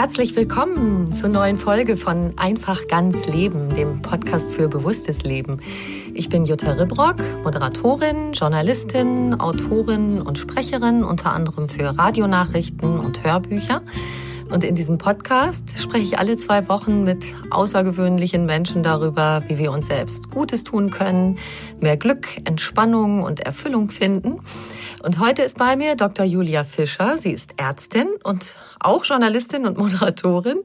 Herzlich willkommen zur neuen Folge von Einfach ganz Leben, dem Podcast für bewusstes Leben. Ich bin Jutta Ribrock, Moderatorin, Journalistin, Autorin und Sprecherin, unter anderem für Radionachrichten und Hörbücher. Und in diesem Podcast spreche ich alle zwei Wochen mit außergewöhnlichen Menschen darüber, wie wir uns selbst Gutes tun können, mehr Glück, Entspannung und Erfüllung finden. Und heute ist bei mir Dr. Julia Fischer. Sie ist Ärztin und auch Journalistin und Moderatorin.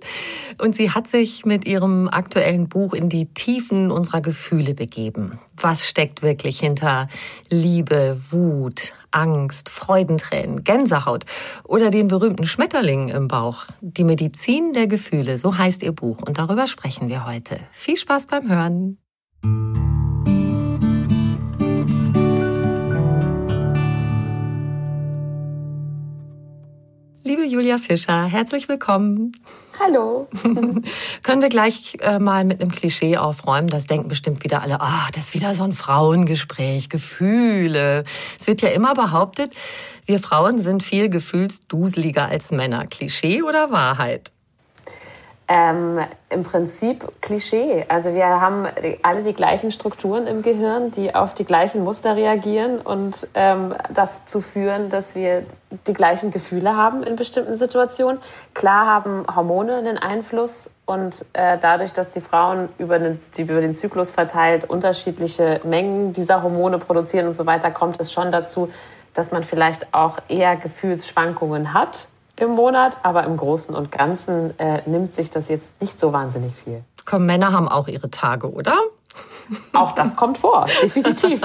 Und sie hat sich mit ihrem aktuellen Buch in die Tiefen unserer Gefühle begeben. Was steckt wirklich hinter Liebe, Wut, Angst, Freudentränen, Gänsehaut oder den berühmten Schmetterlingen im Bauch? Die Medizin der Gefühle, so heißt ihr Buch. Und darüber sprechen wir heute. Viel Spaß beim Hören. Liebe Julia Fischer, herzlich willkommen. Hallo. Können wir gleich äh, mal mit einem Klischee aufräumen? Das denken bestimmt wieder alle, ach, das ist wieder so ein Frauengespräch, Gefühle. Es wird ja immer behauptet, wir Frauen sind viel gefühlsduseliger als Männer. Klischee oder Wahrheit? Ähm, Im Prinzip Klischee. Also wir haben alle die gleichen Strukturen im Gehirn, die auf die gleichen Muster reagieren und ähm, dazu führen, dass wir die gleichen Gefühle haben in bestimmten Situationen. Klar haben Hormone einen Einfluss und äh, dadurch, dass die Frauen über den, über den Zyklus verteilt unterschiedliche Mengen dieser Hormone produzieren und so weiter, kommt es schon dazu, dass man vielleicht auch eher Gefühlsschwankungen hat im Monat, aber im Großen und Ganzen äh, nimmt sich das jetzt nicht so wahnsinnig viel. Komm, Männer haben auch ihre Tage, oder? Auch das kommt vor, definitiv.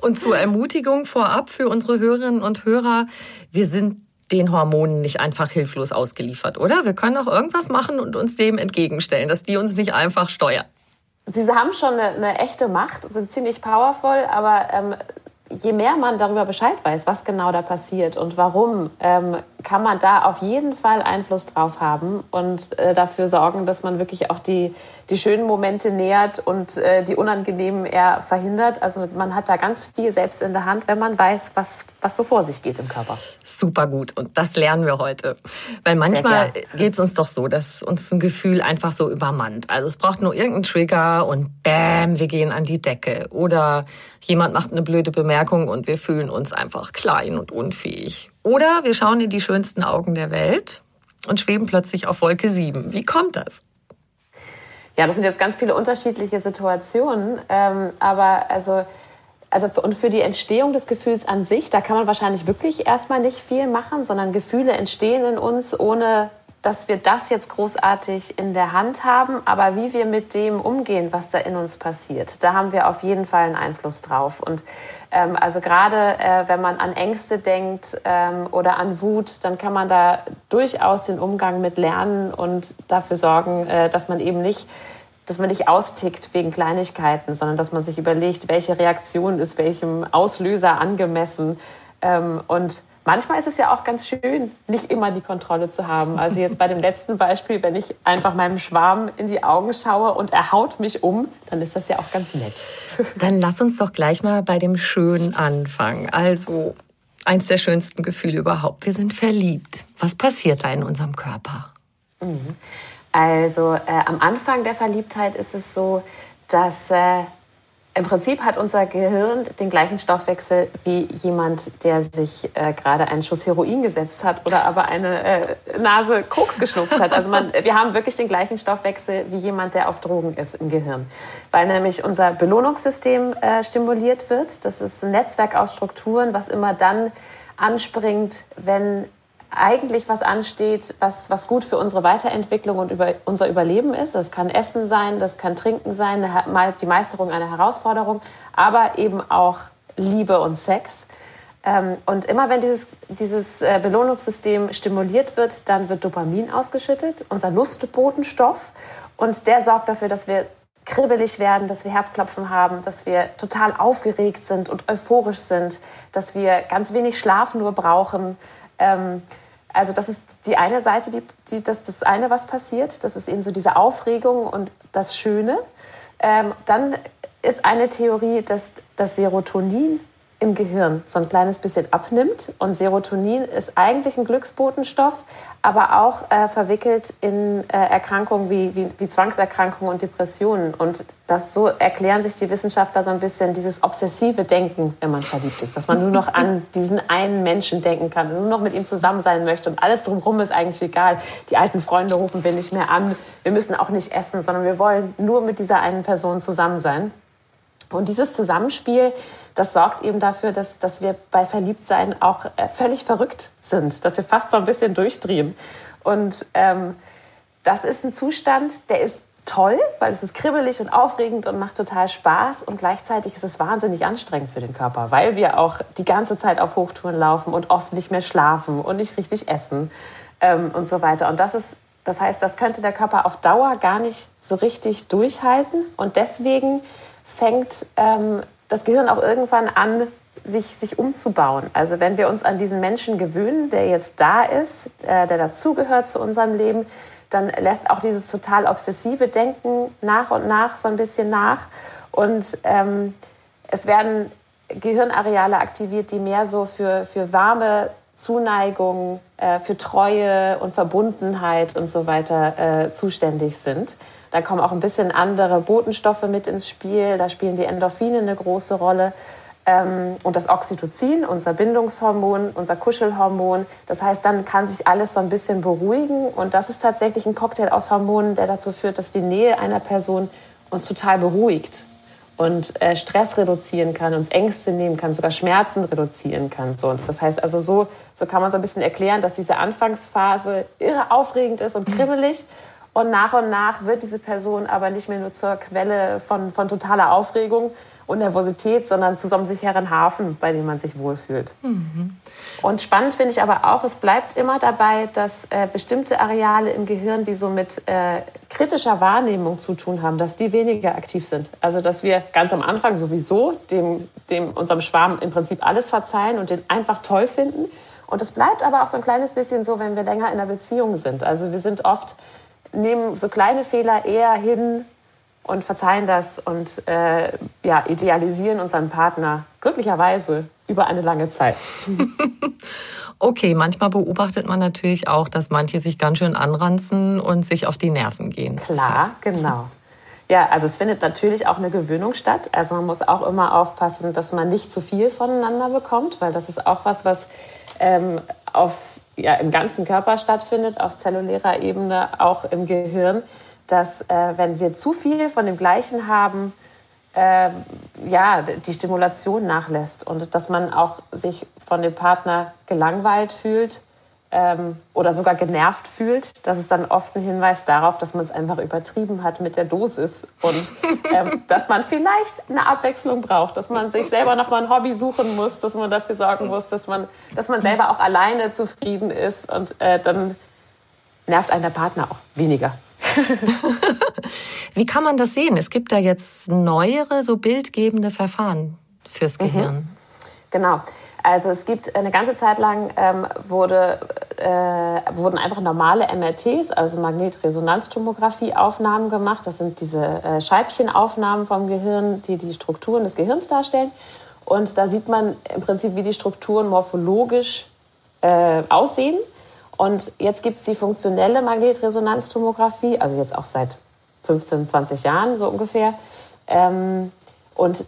und zur Ermutigung vorab für unsere Hörerinnen und Hörer, wir sind den Hormonen nicht einfach hilflos ausgeliefert, oder? Wir können auch irgendwas machen und uns dem entgegenstellen, dass die uns nicht einfach steuern. Sie haben schon eine, eine echte Macht, sind ziemlich powerful, aber ähm, je mehr man darüber Bescheid weiß, was genau da passiert und warum, ähm, kann man da auf jeden Fall Einfluss drauf haben und äh, dafür sorgen, dass man wirklich auch die, die schönen Momente nähert und äh, die unangenehmen eher verhindert. Also man hat da ganz viel selbst in der Hand, wenn man weiß, was, was so vor sich geht im Körper. Super gut und das lernen wir heute. Weil manchmal geht es uns doch so, dass uns ein Gefühl einfach so übermannt. Also es braucht nur irgendeinen Trigger und bam, wir gehen an die Decke. Oder jemand macht eine blöde Bemerkung und wir fühlen uns einfach klein und unfähig. Oder wir schauen in die schönsten Augen der Welt und schweben plötzlich auf Wolke 7. Wie kommt das? Ja, das sind jetzt ganz viele unterschiedliche Situationen. Ähm, aber also, also und für die Entstehung des Gefühls an sich, da kann man wahrscheinlich wirklich erstmal nicht viel machen, sondern Gefühle entstehen in uns, ohne dass wir das jetzt großartig in der Hand haben. Aber wie wir mit dem umgehen, was da in uns passiert, da haben wir auf jeden Fall einen Einfluss drauf. Und ähm, also gerade äh, wenn man an Ängste denkt ähm, oder an Wut, dann kann man da durchaus den Umgang mit lernen und dafür sorgen, äh, dass man eben nicht dass man nicht austickt wegen Kleinigkeiten, sondern dass man sich überlegt, welche Reaktion ist welchem Auslöser angemessen. Ähm, und manchmal ist es ja auch ganz schön, nicht immer die Kontrolle zu haben. Also jetzt bei dem letzten Beispiel, wenn ich einfach meinem Schwarm in die Augen schaue und er haut mich um, dann ist das ja auch ganz nett. Dann lass uns doch gleich mal bei dem Schönen anfangen. Also eins der schönsten Gefühle überhaupt. Wir sind verliebt. Was passiert da in unserem Körper? Mhm. Also äh, am Anfang der Verliebtheit ist es so, dass äh, im Prinzip hat unser Gehirn den gleichen Stoffwechsel wie jemand, der sich äh, gerade einen Schuss Heroin gesetzt hat oder aber eine äh, Nase Koks geschnupft hat. Also man, wir haben wirklich den gleichen Stoffwechsel wie jemand, der auf Drogen ist im Gehirn. Weil nämlich unser Belohnungssystem äh, stimuliert wird. Das ist ein Netzwerk aus Strukturen, was immer dann anspringt, wenn eigentlich was ansteht, was, was gut für unsere Weiterentwicklung und über, unser Überleben ist. Das kann Essen sein, das kann Trinken sein, die Meisterung einer Herausforderung, aber eben auch Liebe und Sex. Ähm, und immer wenn dieses, dieses äh, Belohnungssystem stimuliert wird, dann wird Dopamin ausgeschüttet, unser Lustbotenstoff. Und der sorgt dafür, dass wir kribbelig werden, dass wir Herzklopfen haben, dass wir total aufgeregt sind und euphorisch sind, dass wir ganz wenig Schlaf nur brauchen. Ähm, also das ist die eine Seite, die, die, das, das eine, was passiert. Das ist eben so diese Aufregung und das Schöne. Ähm, dann ist eine Theorie, dass das Serotonin im Gehirn so ein kleines bisschen abnimmt. Und Serotonin ist eigentlich ein Glücksbotenstoff, aber auch äh, verwickelt in äh, Erkrankungen wie, wie, wie, Zwangserkrankungen und Depressionen. Und das so erklären sich die Wissenschaftler so ein bisschen dieses obsessive Denken, wenn man verliebt ist, dass man nur noch an diesen einen Menschen denken kann, nur noch mit ihm zusammen sein möchte und alles drumherum ist eigentlich egal. Die alten Freunde rufen wir nicht mehr an, wir müssen auch nicht essen, sondern wir wollen nur mit dieser einen Person zusammen sein. Und dieses Zusammenspiel, das sorgt eben dafür, dass, dass wir bei Verliebtsein auch äh, völlig verrückt sind, dass wir fast so ein bisschen durchdrehen. Und ähm, das ist ein Zustand, der ist toll, weil es ist kribbelig und aufregend und macht total Spaß und gleichzeitig ist es wahnsinnig anstrengend für den Körper, weil wir auch die ganze Zeit auf Hochtouren laufen und oft nicht mehr schlafen und nicht richtig essen ähm, und so weiter. Und das ist, das heißt, das könnte der Körper auf Dauer gar nicht so richtig durchhalten und deswegen fängt ähm, das Gehirn auch irgendwann an, sich, sich umzubauen. Also wenn wir uns an diesen Menschen gewöhnen, der jetzt da ist, äh, der dazugehört zu unserem Leben, dann lässt auch dieses total obsessive Denken nach und nach so ein bisschen nach. Und ähm, es werden Gehirnareale aktiviert, die mehr so für, für warme Zuneigung, äh, für Treue und Verbundenheit und so weiter äh, zuständig sind. Da kommen auch ein bisschen andere Botenstoffe mit ins Spiel. Da spielen die Endorphine eine große Rolle. Ähm, und das Oxytocin, unser Bindungshormon, unser Kuschelhormon. Das heißt, dann kann sich alles so ein bisschen beruhigen. Und das ist tatsächlich ein Cocktail aus Hormonen, der dazu führt, dass die Nähe einer Person uns total beruhigt und äh, Stress reduzieren kann, uns Ängste nehmen kann, sogar Schmerzen reduzieren kann. So. Und das heißt also, so, so kann man so ein bisschen erklären, dass diese Anfangsphase irre aufregend ist und kribbelig. Und nach und nach wird diese Person aber nicht mehr nur zur Quelle von, von totaler Aufregung und Nervosität, sondern zu so einem sicheren Hafen, bei dem man sich wohlfühlt. Mhm. Und spannend finde ich aber auch, es bleibt immer dabei, dass äh, bestimmte Areale im Gehirn, die so mit äh, kritischer Wahrnehmung zu tun haben, dass die weniger aktiv sind. Also dass wir ganz am Anfang sowieso dem, dem unserem Schwarm im Prinzip alles verzeihen und den einfach toll finden. Und es bleibt aber auch so ein kleines bisschen so, wenn wir länger in einer Beziehung sind. Also wir sind oft nehmen so kleine Fehler eher hin und verzeihen das und äh, ja, idealisieren unseren Partner glücklicherweise über eine lange Zeit. okay, manchmal beobachtet man natürlich auch, dass manche sich ganz schön anranzen und sich auf die Nerven gehen. Klar, das heißt. genau. Ja, also es findet natürlich auch eine Gewöhnung statt. Also man muss auch immer aufpassen, dass man nicht zu viel voneinander bekommt, weil das ist auch was, was ähm, auf ja, im ganzen Körper stattfindet, auf zellulärer Ebene, auch im Gehirn, dass äh, wenn wir zu viel von dem Gleichen haben, äh, ja, die Stimulation nachlässt und dass man auch sich von dem Partner gelangweilt fühlt ähm, oder sogar genervt fühlt, das ist dann oft ein Hinweis darauf, dass man es einfach übertrieben hat mit der Dosis und ähm, dass man vielleicht eine Abwechslung braucht, dass man sich selber noch mal ein Hobby suchen muss, dass man dafür sorgen muss, dass man, dass man selber auch alleine zufrieden ist und äh, dann nervt einen der Partner auch weniger. Wie kann man das sehen? Es gibt da jetzt neuere, so bildgebende Verfahren fürs mhm. Gehirn. Mhm. Genau. Also es gibt eine ganze Zeit lang ähm, wurde, äh, wurden einfach normale MRTs, also Magnetresonanztomographie-Aufnahmen gemacht. Das sind diese äh, Scheibchenaufnahmen vom Gehirn, die die Strukturen des Gehirns darstellen. Und da sieht man im Prinzip, wie die Strukturen morphologisch äh, aussehen. Und jetzt gibt es die funktionelle Magnetresonanztomographie, also jetzt auch seit 15, 20 Jahren so ungefähr. Ähm, und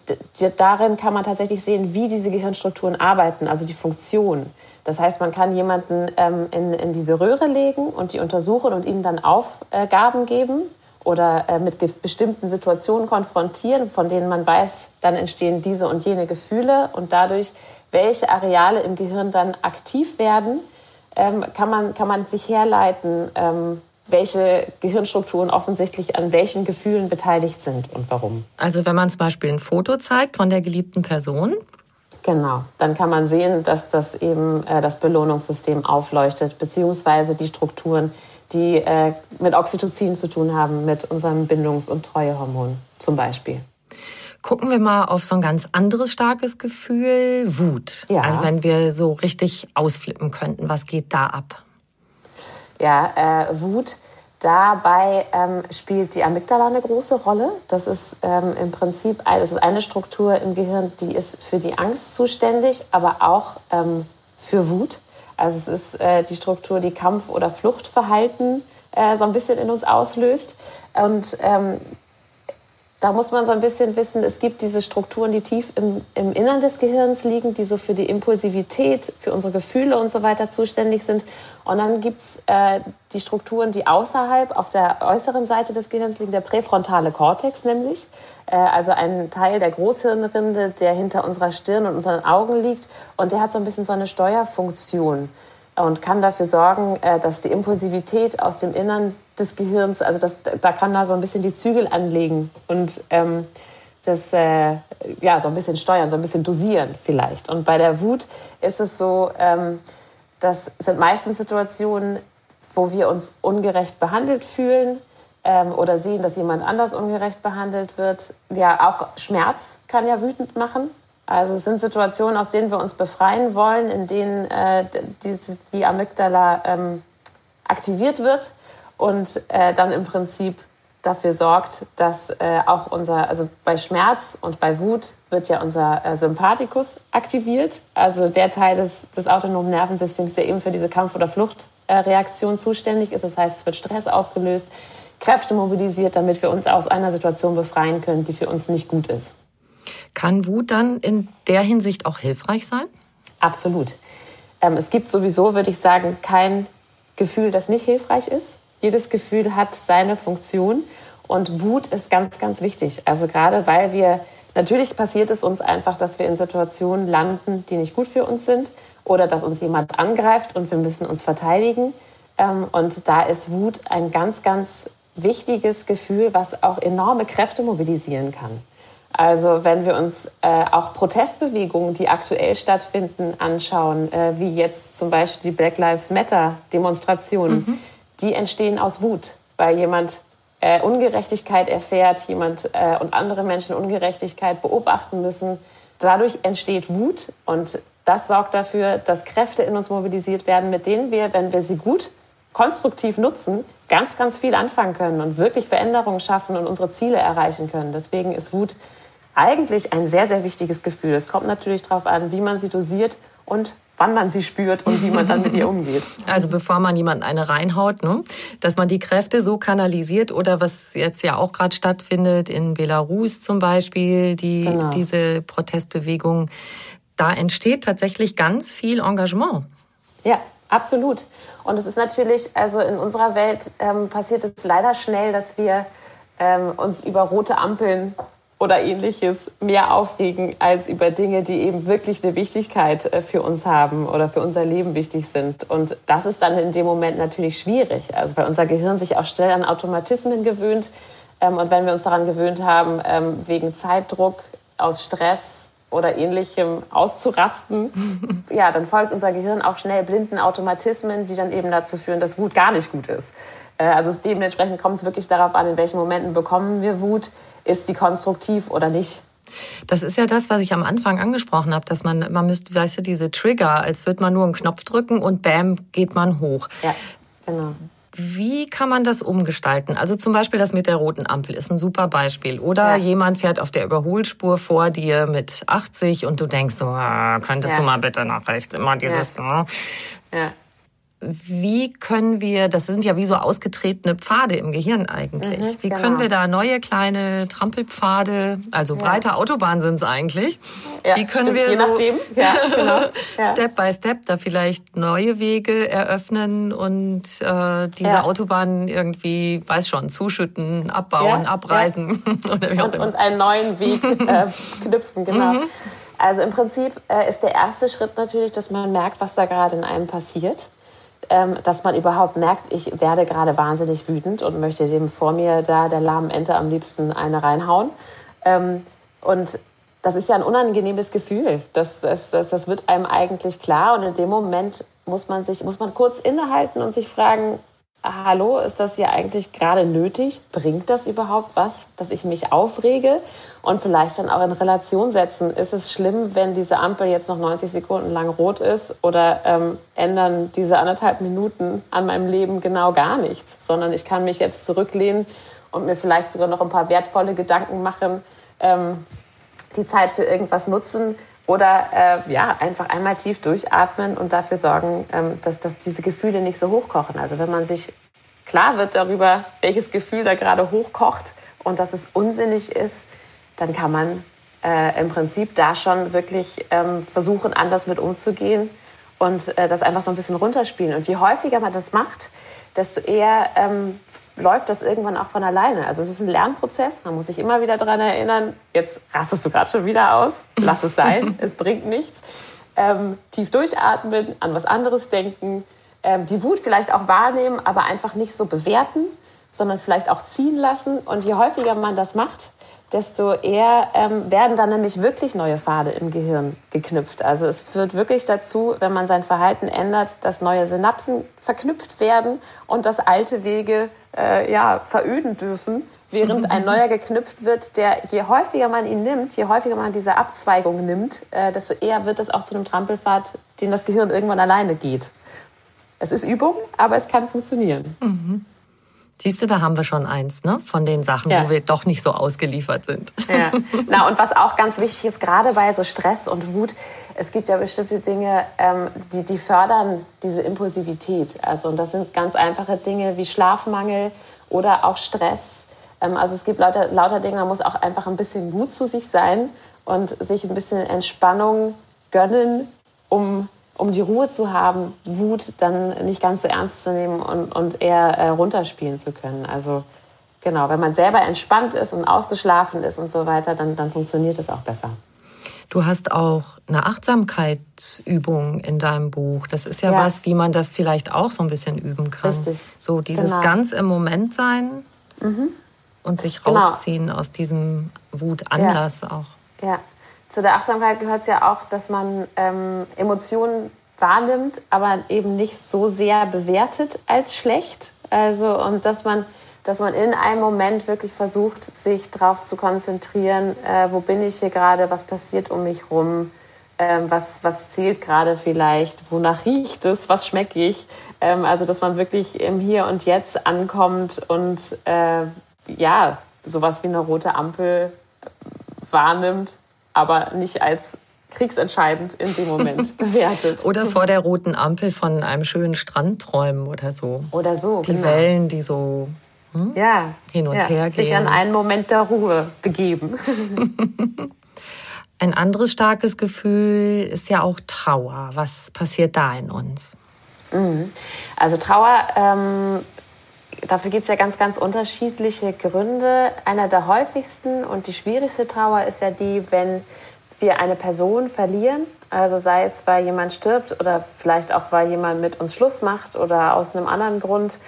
darin kann man tatsächlich sehen, wie diese Gehirnstrukturen arbeiten, also die Funktion. Das heißt, man kann jemanden ähm, in, in diese Röhre legen und die untersuchen und ihnen dann Aufgaben geben oder äh, mit bestimmten Situationen konfrontieren, von denen man weiß, dann entstehen diese und jene Gefühle und dadurch, welche Areale im Gehirn dann aktiv werden, ähm, kann, man, kann man sich herleiten, ähm, welche Gehirnstrukturen offensichtlich an welchen Gefühlen beteiligt sind und warum. Also wenn man zum Beispiel ein Foto zeigt von der geliebten Person. Genau, dann kann man sehen, dass das eben äh, das Belohnungssystem aufleuchtet, beziehungsweise die Strukturen, die äh, mit Oxytocin zu tun haben, mit unserem Bindungs- und Treuehormon zum Beispiel. Gucken wir mal auf so ein ganz anderes starkes Gefühl, Wut. Ja. Also wenn wir so richtig ausflippen könnten, was geht da ab? Ja, äh, Wut. Dabei ähm, spielt die Amygdala eine große Rolle. Das ist ähm, im Prinzip das ist eine Struktur im Gehirn, die ist für die Angst zuständig, aber auch ähm, für Wut. Also es ist äh, die Struktur, die Kampf- oder Fluchtverhalten äh, so ein bisschen in uns auslöst. Und ähm, da muss man so ein bisschen wissen, es gibt diese Strukturen, die tief im, im Innern des Gehirns liegen, die so für die Impulsivität, für unsere Gefühle und so weiter zuständig sind. Und dann gibt es äh, die Strukturen, die außerhalb auf der äußeren Seite des Gehirns liegen, der präfrontale Kortex nämlich, äh, also ein Teil der Großhirnrinde, der hinter unserer Stirn und unseren Augen liegt. Und der hat so ein bisschen so eine Steuerfunktion und kann dafür sorgen, äh, dass die Impulsivität aus dem Innern des Gehirns, also das, da kann da so ein bisschen die Zügel anlegen und ähm, das äh, ja so ein bisschen steuern, so ein bisschen dosieren vielleicht. Und bei der Wut ist es so, ähm, das sind meistens Situationen, wo wir uns ungerecht behandelt fühlen ähm, oder sehen, dass jemand anders ungerecht behandelt wird. Ja, auch Schmerz kann ja wütend machen. Also es sind Situationen, aus denen wir uns befreien wollen, in denen äh, die, die Amygdala ähm, aktiviert wird und äh, dann im Prinzip dafür sorgt, dass äh, auch unser, also bei Schmerz und bei Wut wird ja unser äh, Sympathikus aktiviert, also der Teil des, des autonomen Nervensystems, der eben für diese Kampf- oder Fluchtreaktion zuständig ist. Das heißt, es wird Stress ausgelöst, Kräfte mobilisiert, damit wir uns aus einer Situation befreien können, die für uns nicht gut ist. Kann Wut dann in der Hinsicht auch hilfreich sein? Absolut. Ähm, es gibt sowieso, würde ich sagen, kein Gefühl, das nicht hilfreich ist. Jedes Gefühl hat seine Funktion und Wut ist ganz, ganz wichtig. Also gerade weil wir, natürlich passiert es uns einfach, dass wir in Situationen landen, die nicht gut für uns sind oder dass uns jemand angreift und wir müssen uns verteidigen. Ähm, und da ist Wut ein ganz, ganz wichtiges Gefühl, was auch enorme Kräfte mobilisieren kann. Also wenn wir uns äh, auch Protestbewegungen, die aktuell stattfinden, anschauen, äh, wie jetzt zum Beispiel die Black Lives Matter Demonstrationen, mhm die entstehen aus Wut, weil jemand äh, Ungerechtigkeit erfährt, jemand äh, und andere Menschen Ungerechtigkeit beobachten müssen. Dadurch entsteht Wut und das sorgt dafür, dass Kräfte in uns mobilisiert werden, mit denen wir, wenn wir sie gut konstruktiv nutzen, ganz, ganz viel anfangen können und wirklich Veränderungen schaffen und unsere Ziele erreichen können. Deswegen ist Wut eigentlich ein sehr, sehr wichtiges Gefühl. Es kommt natürlich darauf an, wie man sie dosiert und wann man sie spürt und wie man dann mit ihr umgeht. Also bevor man jemanden eine reinhaut, ne? dass man die Kräfte so kanalisiert oder was jetzt ja auch gerade stattfindet in Belarus zum Beispiel, die, genau. diese Protestbewegung, da entsteht tatsächlich ganz viel Engagement. Ja, absolut. Und es ist natürlich, also in unserer Welt ähm, passiert es leider schnell, dass wir ähm, uns über rote Ampeln oder ähnliches mehr aufregen als über Dinge, die eben wirklich eine Wichtigkeit äh, für uns haben oder für unser Leben wichtig sind. Und das ist dann in dem Moment natürlich schwierig, also weil unser Gehirn sich auch schnell an Automatismen gewöhnt. Ähm, und wenn wir uns daran gewöhnt haben, ähm, wegen Zeitdruck, aus Stress oder ähnlichem auszurasten, ja, dann folgt unser Gehirn auch schnell blinden Automatismen, die dann eben dazu führen, dass Wut gar nicht gut ist. Äh, also dementsprechend kommt es wirklich darauf an, in welchen Momenten bekommen wir Wut. Ist die konstruktiv oder nicht? Das ist ja das, was ich am Anfang angesprochen habe, dass man, man müsste, weißt du, diese Trigger, als würde man nur einen Knopf drücken und bam, geht man hoch. Ja, genau. Wie kann man das umgestalten? Also zum Beispiel das mit der roten Ampel ist ein super Beispiel. Oder ja. jemand fährt auf der Überholspur vor dir mit 80 und du denkst so, ah, könntest ja. du mal bitte nach rechts? Immer dieses. Ja. ja wie können wir, das sind ja wie so ausgetretene Pfade im Gehirn eigentlich, mhm, wie genau. können wir da neue kleine Trampelpfade, also breite ja. Autobahnen sind es eigentlich, ja, wie können stimmt, wir je so nachdem. Ja, genau. Step by Step da vielleicht neue Wege eröffnen und äh, diese Autobahnen irgendwie, weiß schon, zuschütten, abbauen, abreißen oder wie auch und, immer. und einen neuen Weg äh, knüpfen, genau. Mhm. Also im Prinzip äh, ist der erste Schritt natürlich, dass man merkt, was da gerade in einem passiert ähm, dass man überhaupt merkt, ich werde gerade wahnsinnig wütend und möchte dem vor mir da der lahmen Ente am liebsten eine reinhauen. Ähm, und das ist ja ein unangenehmes Gefühl. Das, das, das, das wird einem eigentlich klar. Und in dem Moment muss man sich, muss man kurz innehalten und sich fragen, hallo, ist das hier eigentlich gerade nötig? Bringt das überhaupt was, dass ich mich aufrege? Und vielleicht dann auch in Relation setzen, ist es schlimm, wenn diese Ampel jetzt noch 90 Sekunden lang rot ist oder ähm, ändern diese anderthalb Minuten an meinem Leben genau gar nichts, sondern ich kann mich jetzt zurücklehnen und mir vielleicht sogar noch ein paar wertvolle Gedanken machen, ähm, die Zeit für irgendwas nutzen, oder äh, ja, einfach einmal tief durchatmen und dafür sorgen, ähm, dass, dass diese Gefühle nicht so hochkochen. Also wenn man sich klar wird darüber, welches Gefühl da gerade hochkocht und dass es unsinnig ist, dann kann man äh, im Prinzip da schon wirklich ähm, versuchen, anders mit umzugehen und äh, das einfach so ein bisschen runterspielen. Und je häufiger man das macht, desto eher ähm, läuft das irgendwann auch von alleine. Also es ist ein Lernprozess, man muss sich immer wieder daran erinnern, jetzt rastest du gerade schon wieder aus, lass es sein, es bringt nichts. Ähm, tief durchatmen, an was anderes denken, ähm, die Wut vielleicht auch wahrnehmen, aber einfach nicht so bewerten, sondern vielleicht auch ziehen lassen. Und je häufiger man das macht, desto eher ähm, werden dann nämlich wirklich neue Pfade im Gehirn geknüpft. Also es führt wirklich dazu, wenn man sein Verhalten ändert, dass neue Synapsen verknüpft werden und dass alte Wege äh, ja, veröden dürfen, während ein neuer geknüpft wird, der je häufiger man ihn nimmt, je häufiger man diese Abzweigung nimmt, äh, desto eher wird es auch zu einem Trampelpfad, den das Gehirn irgendwann alleine geht. Es ist Übung, aber es kann funktionieren. Mhm. Siehst du, da haben wir schon eins, ne? Von den Sachen, ja. wo wir doch nicht so ausgeliefert sind. Ja. Na, und was auch ganz wichtig ist, gerade bei so Stress und Wut, es gibt ja bestimmte Dinge, ähm, die, die fördern diese Impulsivität. Also, und das sind ganz einfache Dinge wie Schlafmangel oder auch Stress. Ähm, also, es gibt lauter, lauter Dinge, man muss auch einfach ein bisschen gut zu sich sein und sich ein bisschen Entspannung gönnen, um um die Ruhe zu haben, Wut dann nicht ganz so ernst zu nehmen und, und eher äh, runterspielen zu können. Also genau, wenn man selber entspannt ist und ausgeschlafen ist und so weiter, dann, dann funktioniert es auch besser. Du hast auch eine Achtsamkeitsübung in deinem Buch. Das ist ja, ja, was, wie man das vielleicht auch so ein bisschen üben kann. Richtig. So dieses genau. ganz im Moment sein mhm. und sich genau. rausziehen genau. aus diesem Wutanlass ja. auch. Ja, zu der Achtsamkeit gehört es ja auch, dass man ähm, Emotionen wahrnimmt, aber eben nicht so sehr bewertet als schlecht. Also und dass man, dass man in einem Moment wirklich versucht, sich darauf zu konzentrieren, äh, wo bin ich hier gerade, was passiert um mich rum, äh, was, was zählt gerade vielleicht, wonach riecht es, was schmecke ich. Ähm, also dass man wirklich im Hier und Jetzt ankommt und äh, ja, sowas wie eine rote Ampel wahrnimmt aber nicht als kriegsentscheidend in dem Moment bewertet. oder vor der roten Ampel von einem schönen Strand träumen oder so. Oder so. Die genau. Wellen, die so hm, ja, hin und ja, her gehen. Sich an einen Moment der Ruhe begeben. Ein anderes starkes Gefühl ist ja auch Trauer. Was passiert da in uns? Mhm. Also Trauer ähm, dafür gibt es ja ganz, ganz unterschiedliche Gründe. Einer der häufigsten und die schwierigste Trauer ist ja die, wenn wir eine Person verlieren. Also sei es, weil jemand stirbt oder vielleicht auch, weil jemand mit uns Schluss macht oder aus einem anderen Grund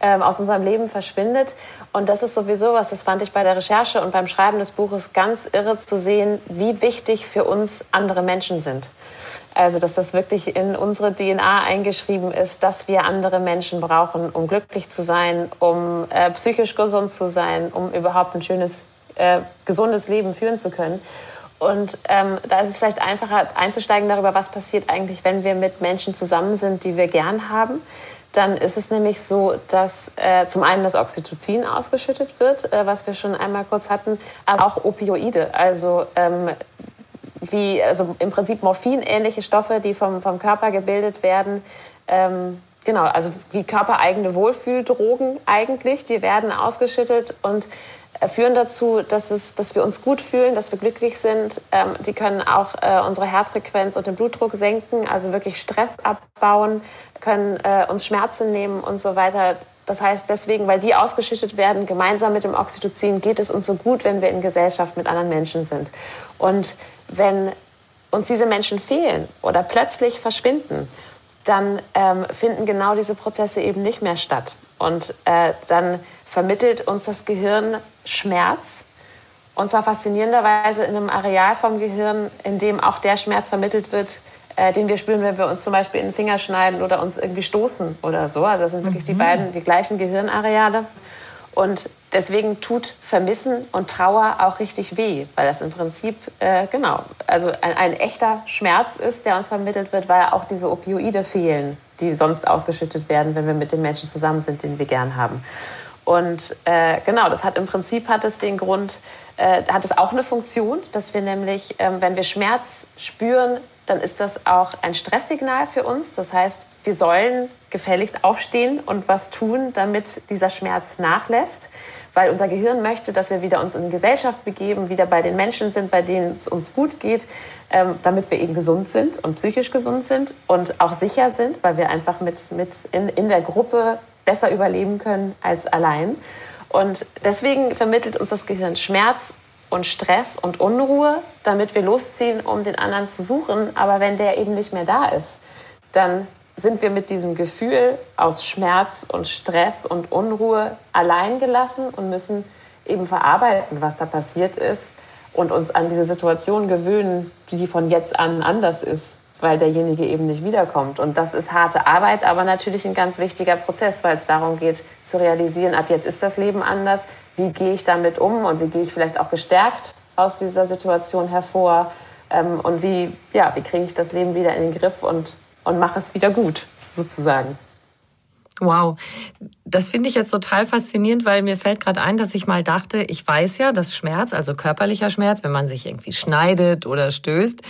ähm, aus unserem Leben verschwindet. Und das ist sowieso was, das fand ich bei der Recherche und beim Schreiben des Buches ganz irre zu sehen, wie wichtig für uns andere Menschen sind. Also, dass das wirklich in unsere DNA eingeschrieben ist, dass wir andere Menschen brauchen, um glücklich zu sein, um äh, psychisch gesund zu sein, um überhaupt ein schönes, äh, gesundes Leben führen zu können. Und ähm, da ist es vielleicht einfacher einzusteigen darüber, was passiert eigentlich, wenn wir mit Menschen zusammen sind, die wir gern haben. Dann ist es nämlich so, dass äh, zum einen das Oxytocin ausgeschüttet wird, äh, was wir schon einmal kurz hatten, aber auch Opioide, also ähm, wie also im Prinzip morphinähnliche Stoffe, die vom, vom Körper gebildet werden. Ähm, genau, also wie körpereigene Wohlfühldrogen eigentlich, die werden ausgeschüttet und äh, führen dazu, dass, es, dass wir uns gut fühlen, dass wir glücklich sind. Ähm, die können auch äh, unsere Herzfrequenz und den Blutdruck senken, also wirklich Stress abbauen, können äh, uns Schmerzen nehmen und so weiter. Das heißt deswegen, weil die ausgeschüttet werden, gemeinsam mit dem Oxytocin geht es uns so gut, wenn wir in Gesellschaft mit anderen Menschen sind. Und wenn uns diese Menschen fehlen oder plötzlich verschwinden, dann ähm, finden genau diese Prozesse eben nicht mehr statt. Und äh, dann vermittelt uns das Gehirn Schmerz. Und zwar faszinierenderweise in einem Areal vom Gehirn, in dem auch der Schmerz vermittelt wird, äh, den wir spüren, wenn wir uns zum Beispiel in den Finger schneiden oder uns irgendwie stoßen oder so. Also das sind wirklich mhm. die beiden, die gleichen Gehirnareale. Und deswegen tut Vermissen und Trauer auch richtig weh, weil das im Prinzip, äh, genau, also ein, ein, echter Schmerz ist, der uns vermittelt wird, weil auch diese Opioide fehlen, die sonst ausgeschüttet werden, wenn wir mit den Menschen zusammen sind, den wir gern haben. Und äh, genau, das hat im Prinzip hat es den Grund, äh, hat es auch eine Funktion, dass wir nämlich, ähm, wenn wir Schmerz spüren, dann ist das auch ein Stresssignal für uns. Das heißt, wir sollen gefälligst aufstehen und was tun, damit dieser Schmerz nachlässt. Weil unser Gehirn möchte, dass wir wieder uns in Gesellschaft begeben, wieder bei den Menschen sind, bei denen es uns gut geht, ähm, damit wir eben gesund sind und psychisch gesund sind und auch sicher sind, weil wir einfach mit, mit in, in der Gruppe besser überleben können als allein. Und deswegen vermittelt uns das Gehirn Schmerz und Stress und Unruhe, damit wir losziehen, um den anderen zu suchen. Aber wenn der eben nicht mehr da ist, dann sind wir mit diesem Gefühl aus Schmerz und Stress und Unruhe allein gelassen und müssen eben verarbeiten, was da passiert ist und uns an diese Situation gewöhnen, die von jetzt an anders ist, weil derjenige eben nicht wiederkommt. Und das ist harte Arbeit, aber natürlich ein ganz wichtiger Prozess, weil es darum geht zu realisieren, ab jetzt ist das Leben anders, wie gehe ich damit um und wie gehe ich vielleicht auch gestärkt aus dieser Situation hervor ähm, und wie, ja, wie kriege ich das Leben wieder in den Griff und und mache es wieder gut, sozusagen. Wow, das finde ich jetzt total faszinierend, weil mir fällt gerade ein, dass ich mal dachte, ich weiß ja, dass Schmerz, also körperlicher Schmerz, wenn man sich irgendwie schneidet oder stößt,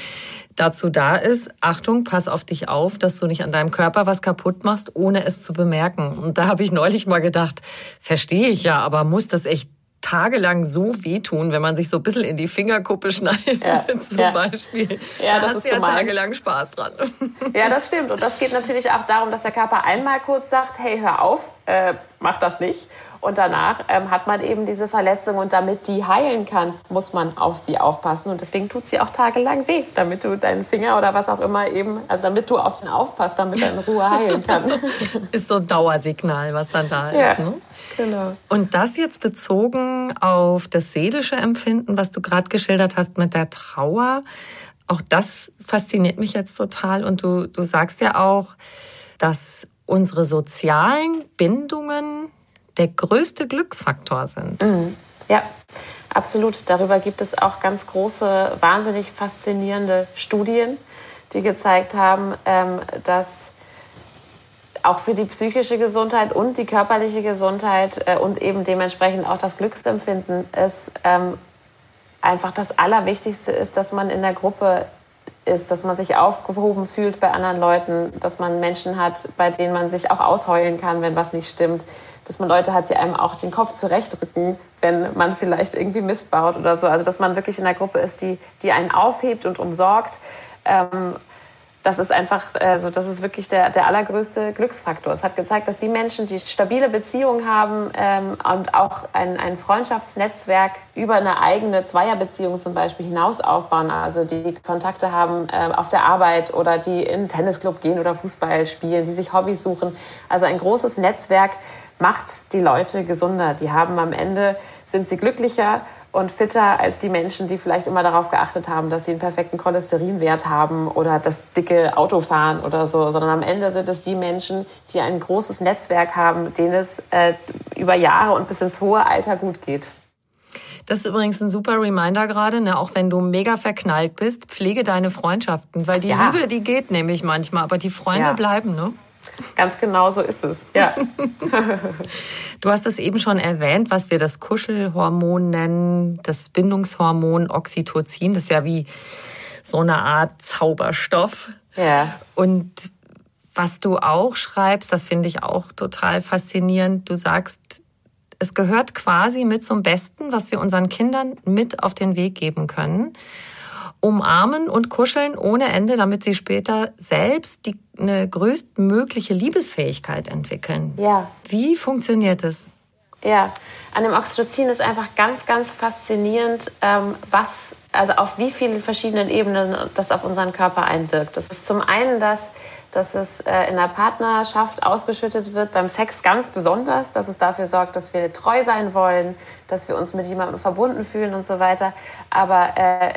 dazu da ist, Achtung, pass auf dich auf, dass du nicht an deinem Körper was kaputt machst, ohne es zu bemerken. Und da habe ich neulich mal gedacht, verstehe ich ja, aber muss das echt tagelang so wehtun, wenn man sich so ein bisschen in die Fingerkuppe schneidet, ja, zum ja. Beispiel. Ja, da hast du ja gemein. tagelang Spaß dran. Ja, das stimmt. Und das geht natürlich auch darum, dass der Körper einmal kurz sagt, hey, hör auf, äh, mach das nicht. Und danach ähm, hat man eben diese Verletzung und damit die heilen kann, muss man auf sie aufpassen. Und deswegen tut sie auch tagelang weh, damit du deinen Finger oder was auch immer eben, also damit du auf den aufpasst, damit er in Ruhe heilen kann. ist so ein Dauersignal, was dann da ja, ist. Ne? Genau. Und das jetzt bezogen auf das seelische Empfinden, was du gerade geschildert hast mit der Trauer. Auch das fasziniert mich jetzt total. Und du, du sagst ja auch, dass unsere sozialen Bindungen der größte Glücksfaktor sind. Mhm. Ja, absolut. Darüber gibt es auch ganz große, wahnsinnig faszinierende Studien, die gezeigt haben, ähm, dass auch für die psychische Gesundheit und die körperliche Gesundheit äh, und eben dementsprechend auch das Glücksempfinden ist ähm, einfach das Allerwichtigste ist, dass man in der Gruppe ist, dass man sich aufgehoben fühlt bei anderen Leuten, dass man Menschen hat, bei denen man sich auch ausheulen kann, wenn was nicht stimmt, dass man Leute hat, die einem auch den Kopf zurechtrücken, wenn man vielleicht irgendwie Mist baut oder so. Also dass man wirklich in der Gruppe ist, die, die einen aufhebt und umsorgt. Ähm, das ist einfach, also das ist wirklich der, der allergrößte Glücksfaktor. Es hat gezeigt, dass die Menschen, die stabile Beziehungen haben ähm, und auch ein, ein Freundschaftsnetzwerk über eine eigene Zweierbeziehung zum Beispiel hinaus aufbauen, also die Kontakte haben äh, auf der Arbeit oder die in einen Tennisclub gehen oder Fußball spielen, die sich Hobbys suchen. Also ein großes Netzwerk, macht die Leute gesunder. Die haben am Ende, sind sie glücklicher und fitter als die Menschen, die vielleicht immer darauf geachtet haben, dass sie einen perfekten Cholesterinwert haben oder das dicke Auto fahren oder so, sondern am Ende sind es die Menschen, die ein großes Netzwerk haben, denen es äh, über Jahre und bis ins hohe Alter gut geht. Das ist übrigens ein super Reminder gerade, ne? auch wenn du mega verknallt bist, pflege deine Freundschaften, weil die ja. Liebe, die geht nämlich manchmal, aber die Freunde ja. bleiben, ne? Ganz genau so ist es, ja. du hast es eben schon erwähnt, was wir das Kuschelhormon nennen, das Bindungshormon Oxytocin. Das ist ja wie so eine Art Zauberstoff. Ja. Und was du auch schreibst, das finde ich auch total faszinierend. Du sagst, es gehört quasi mit zum Besten, was wir unseren Kindern mit auf den Weg geben können umarmen und kuscheln ohne Ende, damit sie später selbst die, eine größtmögliche Liebesfähigkeit entwickeln. Ja. Wie funktioniert das? Ja, an dem Oxytocin ist einfach ganz, ganz faszinierend, ähm, was, also auf wie vielen verschiedenen Ebenen das auf unseren Körper einwirkt. Das ist zum einen das, dass es äh, in der Partnerschaft ausgeschüttet wird, beim Sex ganz besonders, dass es dafür sorgt, dass wir treu sein wollen, dass wir uns mit jemandem verbunden fühlen und so weiter. Aber äh,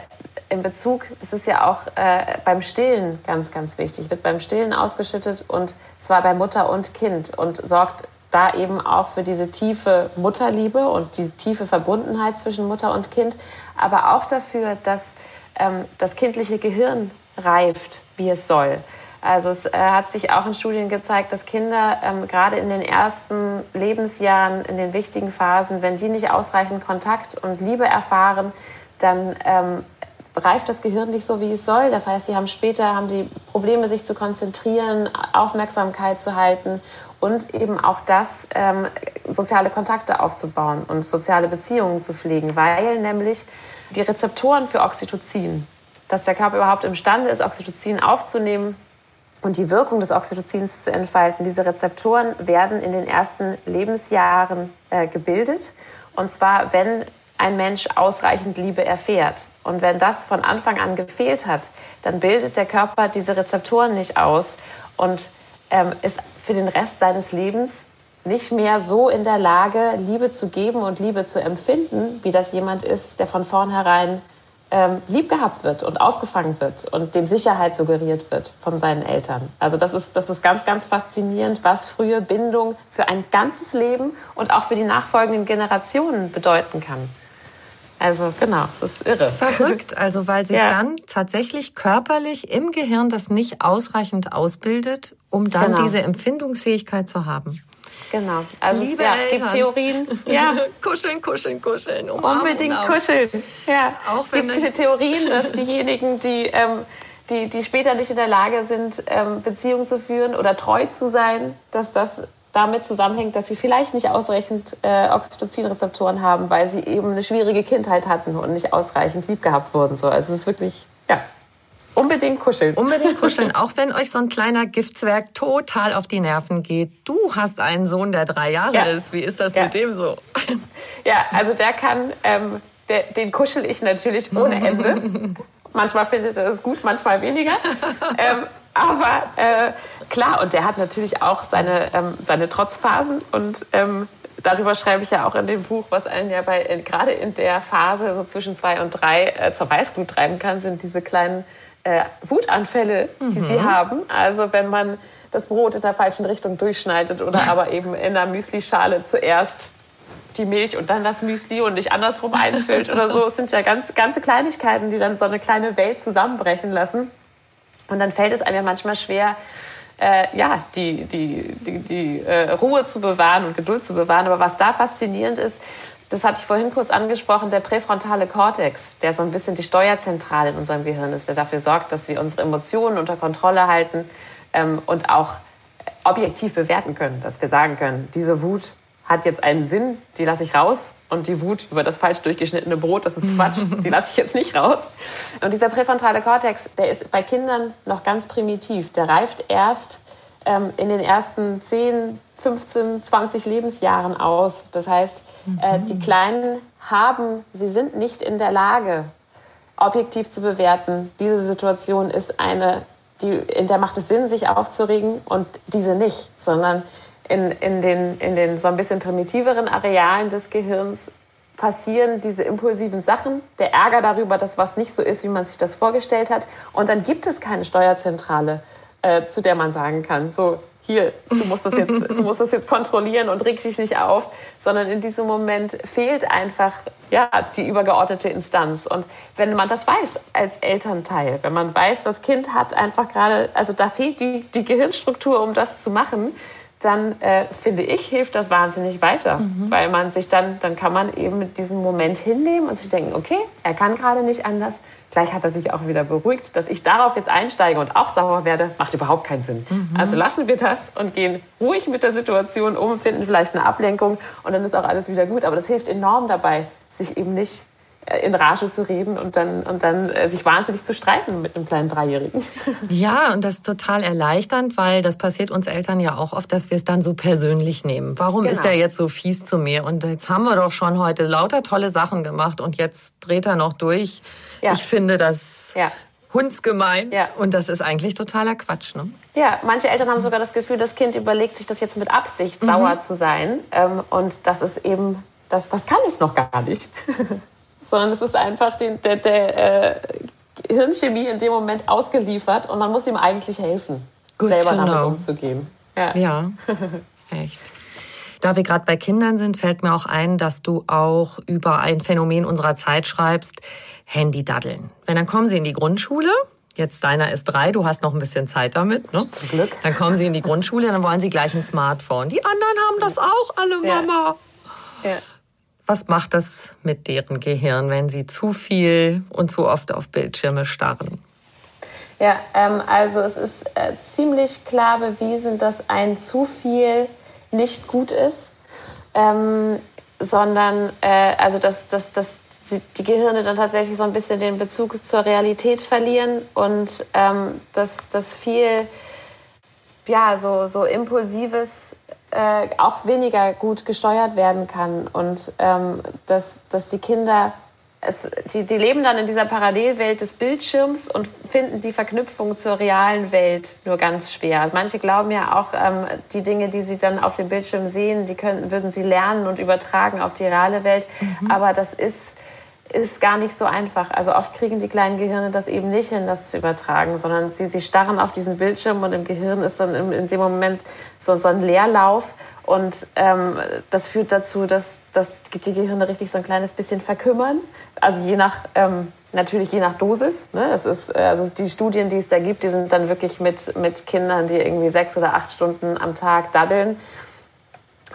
in Bezug, es ist ja auch äh, beim Stillen ganz, ganz wichtig, wird beim Stillen ausgeschüttet und zwar bei Mutter und Kind und sorgt da eben auch für diese tiefe Mutterliebe und die tiefe Verbundenheit zwischen Mutter und Kind, aber auch dafür, dass ähm, das kindliche Gehirn reift, wie es soll. Also es äh, hat sich auch in Studien gezeigt, dass Kinder ähm, gerade in den ersten Lebensjahren, in den wichtigen Phasen, wenn die nicht ausreichend Kontakt und Liebe erfahren, dann ähm, reift das Gehirn nicht so, wie es soll. Das heißt, sie haben später haben die Probleme, sich zu konzentrieren, Aufmerksamkeit zu halten und eben auch das, ähm, soziale Kontakte aufzubauen und soziale Beziehungen zu pflegen, weil nämlich die Rezeptoren für Oxytocin, dass der Körper überhaupt imstande ist, Oxytocin aufzunehmen, und die Wirkung des Oxytocins zu entfalten. Diese Rezeptoren werden in den ersten Lebensjahren äh, gebildet. Und zwar, wenn ein Mensch ausreichend Liebe erfährt. Und wenn das von Anfang an gefehlt hat, dann bildet der Körper diese Rezeptoren nicht aus und ähm, ist für den Rest seines Lebens nicht mehr so in der Lage, Liebe zu geben und Liebe zu empfinden, wie das jemand ist, der von vornherein ähm, lieb gehabt wird und aufgefangen wird und dem Sicherheit suggeriert wird von seinen Eltern. Also das ist, das ist ganz, ganz faszinierend, was frühe Bindung für ein ganzes Leben und auch für die nachfolgenden Generationen bedeuten kann. Also genau, es ist irre. Verrückt, also weil sich ja. dann tatsächlich körperlich im Gehirn das nicht ausreichend ausbildet, um dann genau. diese Empfindungsfähigkeit zu haben. Genau. Also Liebe es ja, Eltern. gibt Theorien. Ja. kuscheln, kuscheln, kuscheln. Umarmen, Unbedingt kuscheln. Ja. Auch wenn es gibt Theorien, dass diejenigen, die, ähm, die, die später nicht in der Lage sind, ähm, Beziehungen zu führen oder treu zu sein, dass das damit zusammenhängt, dass sie vielleicht nicht ausreichend äh, Oxytocin-Rezeptoren haben, weil sie eben eine schwierige Kindheit hatten und nicht ausreichend lieb gehabt wurden. So. Also es ist wirklich, ja, Unbedingt kuscheln. Unbedingt kuscheln, auch wenn euch so ein kleiner Giftzwerg total auf die Nerven geht. Du hast einen Sohn, der drei Jahre ja. ist. Wie ist das ja. mit dem so? Ja, also der kann, ähm, der, den kuschel ich natürlich ohne Ende. manchmal findet er es gut, manchmal weniger. ähm, aber äh, klar, und der hat natürlich auch seine, ähm, seine Trotzphasen und ähm, darüber schreibe ich ja auch in dem Buch, was einen ja bei, gerade in der Phase so zwischen zwei und drei äh, zur Weißglut treiben kann, sind diese kleinen äh, Wutanfälle, die mhm. sie haben. Also wenn man das Brot in der falschen Richtung durchschneidet oder aber eben in der Müslischale zuerst die Milch und dann das Müsli und nicht andersrum einfüllt oder so. Es sind ja ganz, ganze Kleinigkeiten, die dann so eine kleine Welt zusammenbrechen lassen. Und dann fällt es einem ja manchmal schwer, äh, ja, die, die, die, die äh, Ruhe zu bewahren und Geduld zu bewahren. Aber was da faszinierend ist, das hatte ich vorhin kurz angesprochen, der präfrontale Kortex, der so ein bisschen die Steuerzentrale in unserem Gehirn ist, der dafür sorgt, dass wir unsere Emotionen unter Kontrolle halten ähm, und auch objektiv bewerten können, dass wir sagen können, diese Wut hat jetzt einen Sinn, die lasse ich raus und die Wut über das falsch durchgeschnittene Brot, das ist Quatsch, die lasse ich jetzt nicht raus. Und dieser präfrontale Kortex, der ist bei Kindern noch ganz primitiv. Der reift erst ähm, in den ersten 10, 15, 20 Lebensjahren aus. Das heißt, äh, die Kleinen haben, sie sind nicht in der Lage, objektiv zu bewerten, diese Situation ist eine, die, in der macht es Sinn, sich aufzuregen und diese nicht, sondern in, in, den, in den so ein bisschen primitiveren Arealen des Gehirns passieren diese impulsiven Sachen, der Ärger darüber, dass was nicht so ist, wie man sich das vorgestellt hat. Und dann gibt es keine Steuerzentrale, äh, zu der man sagen kann, so hier, du musst, das jetzt, du musst das jetzt kontrollieren und reg dich nicht auf, sondern in diesem Moment fehlt einfach ja, die übergeordnete Instanz. Und wenn man das weiß als Elternteil, wenn man weiß, das Kind hat einfach gerade, also da fehlt die, die Gehirnstruktur, um das zu machen, dann äh, finde ich, hilft das wahnsinnig weiter. Mhm. Weil man sich dann, dann kann man eben mit diesem Moment hinnehmen und sich denken, okay, er kann gerade nicht anders. Gleich hat er sich auch wieder beruhigt. Dass ich darauf jetzt einsteige und auch sauer werde, macht überhaupt keinen Sinn. Mhm. Also lassen wir das und gehen ruhig mit der Situation um, finden vielleicht eine Ablenkung und dann ist auch alles wieder gut. Aber das hilft enorm dabei, sich eben nicht in Rage zu reden und dann, und dann äh, sich wahnsinnig zu streiten mit einem kleinen Dreijährigen. Ja, und das ist total erleichternd, weil das passiert uns Eltern ja auch oft, dass wir es dann so persönlich nehmen. Warum genau. ist er jetzt so fies zu mir? Und jetzt haben wir doch schon heute lauter tolle Sachen gemacht und jetzt dreht er noch durch. Ja. Ich finde das ja. hundsgemein ja. und das ist eigentlich totaler Quatsch. Ne? Ja, manche Eltern haben sogar das Gefühl, das Kind überlegt sich das jetzt mit Absicht, mhm. sauer zu sein. Ähm, und das ist eben, das, das kann es noch gar nicht. sondern es ist einfach den, der, der äh, Hirnchemie in dem Moment ausgeliefert und man muss ihm eigentlich helfen, Good selber damit know. umzugehen. Ja, ja. echt. Da wir gerade bei Kindern sind, fällt mir auch ein, dass du auch über ein Phänomen unserer Zeit schreibst, Handy-Daddeln. Wenn dann kommen sie in die Grundschule, jetzt deiner ist drei, du hast noch ein bisschen Zeit damit, ne? Zum Glück. Dann kommen sie in die Grundschule, dann wollen sie gleich ein Smartphone. Die anderen haben das auch alle, Mama. Ja. ja. Was macht das mit deren Gehirn, wenn sie zu viel und zu oft auf Bildschirme starren? Ja, ähm, also es ist äh, ziemlich klar bewiesen, dass ein zu viel nicht gut ist, ähm, sondern äh, also dass, dass, dass die Gehirne dann tatsächlich so ein bisschen den Bezug zur Realität verlieren und ähm, dass, dass viel ja, so, so impulsives äh, auch weniger gut gesteuert werden kann und ähm, dass, dass die Kinder es, die, die leben dann in dieser Parallelwelt des Bildschirms und finden die Verknüpfung zur realen Welt nur ganz schwer. Manche glauben ja auch, ähm, die Dinge, die sie dann auf dem Bildschirm sehen, die können, würden sie lernen und übertragen auf die reale Welt. Mhm. Aber das ist ist gar nicht so einfach. Also oft kriegen die kleinen Gehirne das eben nicht hin, das zu übertragen, sondern sie, sie starren auf diesen Bildschirm und im Gehirn ist dann in, in dem Moment so, so ein Leerlauf. Und ähm, das führt dazu, dass, dass die Gehirne richtig so ein kleines bisschen verkümmern. Also je nach, ähm, natürlich je nach Dosis. Ne? Es ist, äh, also die Studien, die es da gibt, die sind dann wirklich mit, mit Kindern, die irgendwie sechs oder acht Stunden am Tag daddeln.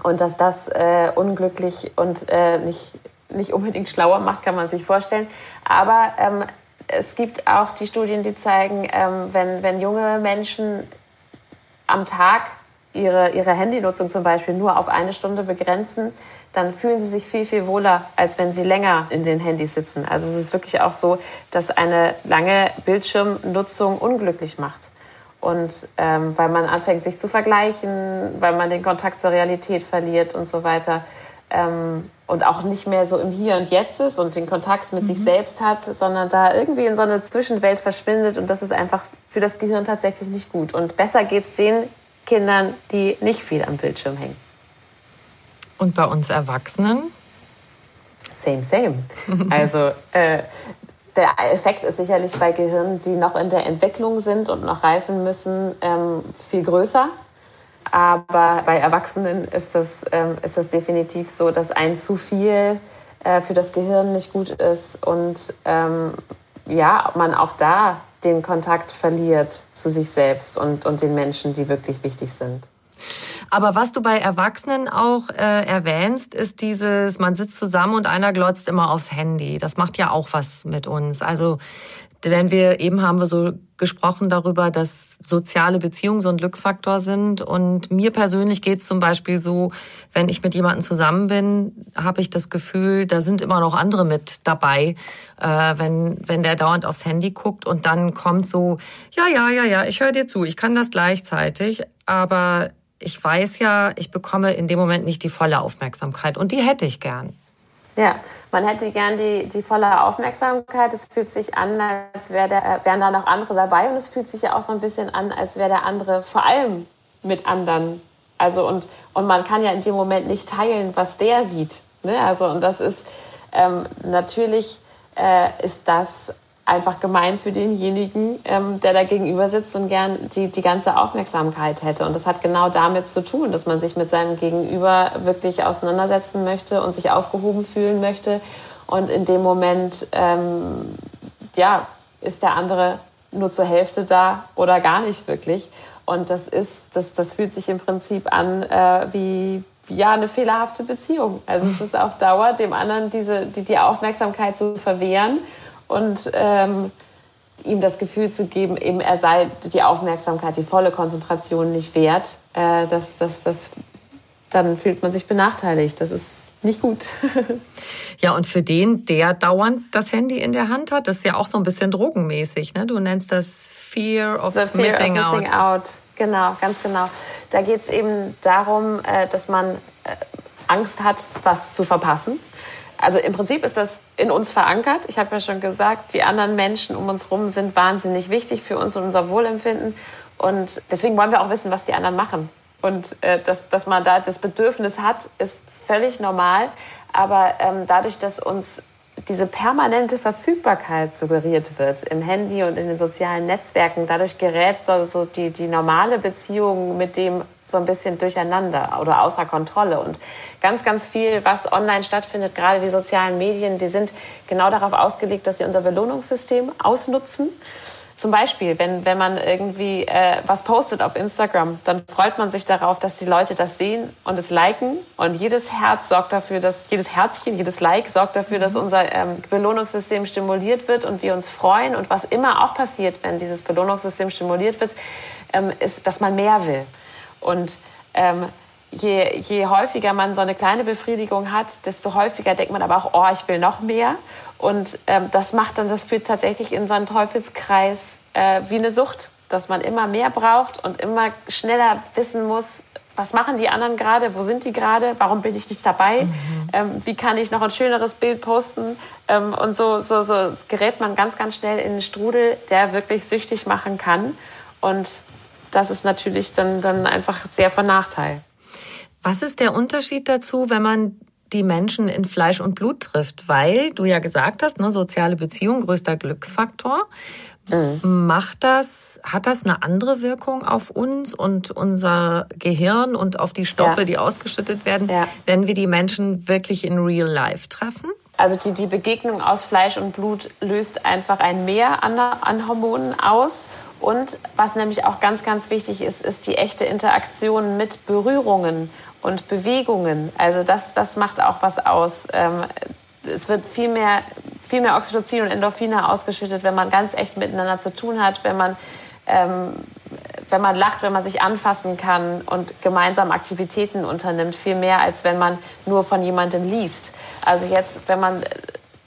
Und dass das äh, unglücklich und äh, nicht nicht unbedingt schlauer macht, kann man sich vorstellen. Aber ähm, es gibt auch die Studien, die zeigen, ähm, wenn, wenn junge Menschen am Tag ihre, ihre Handynutzung zum Beispiel nur auf eine Stunde begrenzen, dann fühlen sie sich viel, viel wohler, als wenn sie länger in den Handys sitzen. Also es ist wirklich auch so, dass eine lange Bildschirmnutzung unglücklich macht. Und ähm, weil man anfängt, sich zu vergleichen, weil man den Kontakt zur Realität verliert und so weiter. Ähm, und auch nicht mehr so im Hier und Jetzt ist und den Kontakt mit mhm. sich selbst hat, sondern da irgendwie in so eine Zwischenwelt verschwindet und das ist einfach für das Gehirn tatsächlich nicht gut. Und besser geht es den Kindern, die nicht viel am Bildschirm hängen. Und bei uns Erwachsenen? Same, same. also äh, der Effekt ist sicherlich bei Gehirnen, die noch in der Entwicklung sind und noch reifen müssen, ähm, viel größer. Aber bei Erwachsenen ist das, ähm, ist das definitiv so, dass ein zu viel äh, für das Gehirn nicht gut ist und ähm, ja, man auch da den Kontakt verliert zu sich selbst und, und den Menschen, die wirklich wichtig sind. Aber was du bei Erwachsenen auch äh, erwähnst, ist dieses, man sitzt zusammen und einer glotzt immer aufs Handy. Das macht ja auch was mit uns. Also wenn wir eben haben wir so gesprochen darüber, dass soziale Beziehungen so ein Glücksfaktor sind. Und mir persönlich geht es zum Beispiel so, wenn ich mit jemandem zusammen bin, habe ich das Gefühl, da sind immer noch andere mit dabei. Äh, wenn, wenn der dauernd aufs Handy guckt und dann kommt so, ja, ja, ja, ja, ich höre dir zu, ich kann das gleichzeitig, aber ich weiß ja, ich bekomme in dem Moment nicht die volle Aufmerksamkeit und die hätte ich gern. Ja, man hätte gern die, die volle Aufmerksamkeit. Es fühlt sich an, als wär der, wären da noch andere dabei. Und es fühlt sich ja auch so ein bisschen an, als wäre der andere vor allem mit anderen. Also und, und man kann ja in dem Moment nicht teilen, was der sieht. Ne? Also, und das ist, ähm, natürlich äh, ist das einfach gemein für denjenigen, ähm, der da gegenüber sitzt und gern die, die ganze Aufmerksamkeit hätte. Und das hat genau damit zu tun, dass man sich mit seinem Gegenüber wirklich auseinandersetzen möchte und sich aufgehoben fühlen möchte. Und in dem Moment, ähm, ja, ist der andere nur zur Hälfte da oder gar nicht wirklich. Und das ist, das, das fühlt sich im Prinzip an äh, wie, ja, eine fehlerhafte Beziehung. Also es ist auf Dauer dem anderen diese, die, die Aufmerksamkeit zu verwehren und ähm, ihm das Gefühl zu geben, eben er sei die Aufmerksamkeit, die volle Konzentration nicht wert. Äh, das, das, das, dann fühlt man sich benachteiligt. Das ist nicht gut. ja, und für den, der dauernd das Handy in der Hand hat, das ist ja auch so ein bisschen drogenmäßig. Ne? Du nennst das Fear of, fear missing, of missing out. out. Genau, ganz genau. Da geht es eben darum, äh, dass man äh, Angst hat, was zu verpassen. Also im Prinzip ist das in uns verankert. Ich habe ja schon gesagt, die anderen Menschen um uns herum sind wahnsinnig wichtig für uns und unser Wohlempfinden. Und deswegen wollen wir auch wissen, was die anderen machen. Und äh, dass, dass man da das Bedürfnis hat, ist völlig normal. Aber ähm, dadurch, dass uns diese permanente Verfügbarkeit suggeriert wird im Handy und in den sozialen Netzwerken, dadurch gerät so, so die, die normale Beziehung mit dem so ein bisschen durcheinander oder außer Kontrolle. Und ganz, ganz viel, was online stattfindet, gerade die sozialen Medien, die sind genau darauf ausgelegt, dass sie unser Belohnungssystem ausnutzen zum Beispiel, wenn, wenn man irgendwie äh, was postet auf Instagram, dann freut man sich darauf, dass die Leute das sehen und es liken. Und jedes Herz sorgt dafür, dass jedes Herzchen, jedes Like sorgt dafür, dass mhm. unser ähm, Belohnungssystem stimuliert wird und wir uns freuen. Und was immer auch passiert, wenn dieses Belohnungssystem stimuliert wird, ähm, ist, dass man mehr will. Und ähm, je, je häufiger man so eine kleine Befriedigung hat, desto häufiger denkt man aber auch, oh, ich will noch mehr. Und ähm, das macht dann, das führt tatsächlich in so einen Teufelskreis äh, wie eine Sucht, dass man immer mehr braucht und immer schneller wissen muss, was machen die anderen gerade, wo sind die gerade, warum bin ich nicht dabei, mhm. ähm, wie kann ich noch ein schöneres Bild posten. Ähm, und so, so, so gerät man ganz, ganz schnell in einen Strudel, der wirklich süchtig machen kann. Und das ist natürlich dann, dann einfach sehr von Nachteil. Was ist der Unterschied dazu, wenn man die Menschen in Fleisch und Blut trifft, weil du ja gesagt hast, ne, soziale Beziehung, größter Glücksfaktor. Mhm. Macht das, hat das eine andere Wirkung auf uns und unser Gehirn und auf die Stoffe, ja. die ausgeschüttet werden, ja. wenn wir die Menschen wirklich in real life treffen? Also die, die Begegnung aus Fleisch und Blut löst einfach ein Mehr an, an Hormonen aus. Und was nämlich auch ganz, ganz wichtig ist, ist die echte Interaktion mit Berührungen und Bewegungen. Also das, das macht auch was aus. Ähm, es wird viel mehr, viel mehr Oxytocin und Endorphine ausgeschüttet, wenn man ganz echt miteinander zu tun hat, wenn man, ähm, wenn man lacht, wenn man sich anfassen kann und gemeinsam Aktivitäten unternimmt, viel mehr als wenn man nur von jemandem liest. Also jetzt, wenn man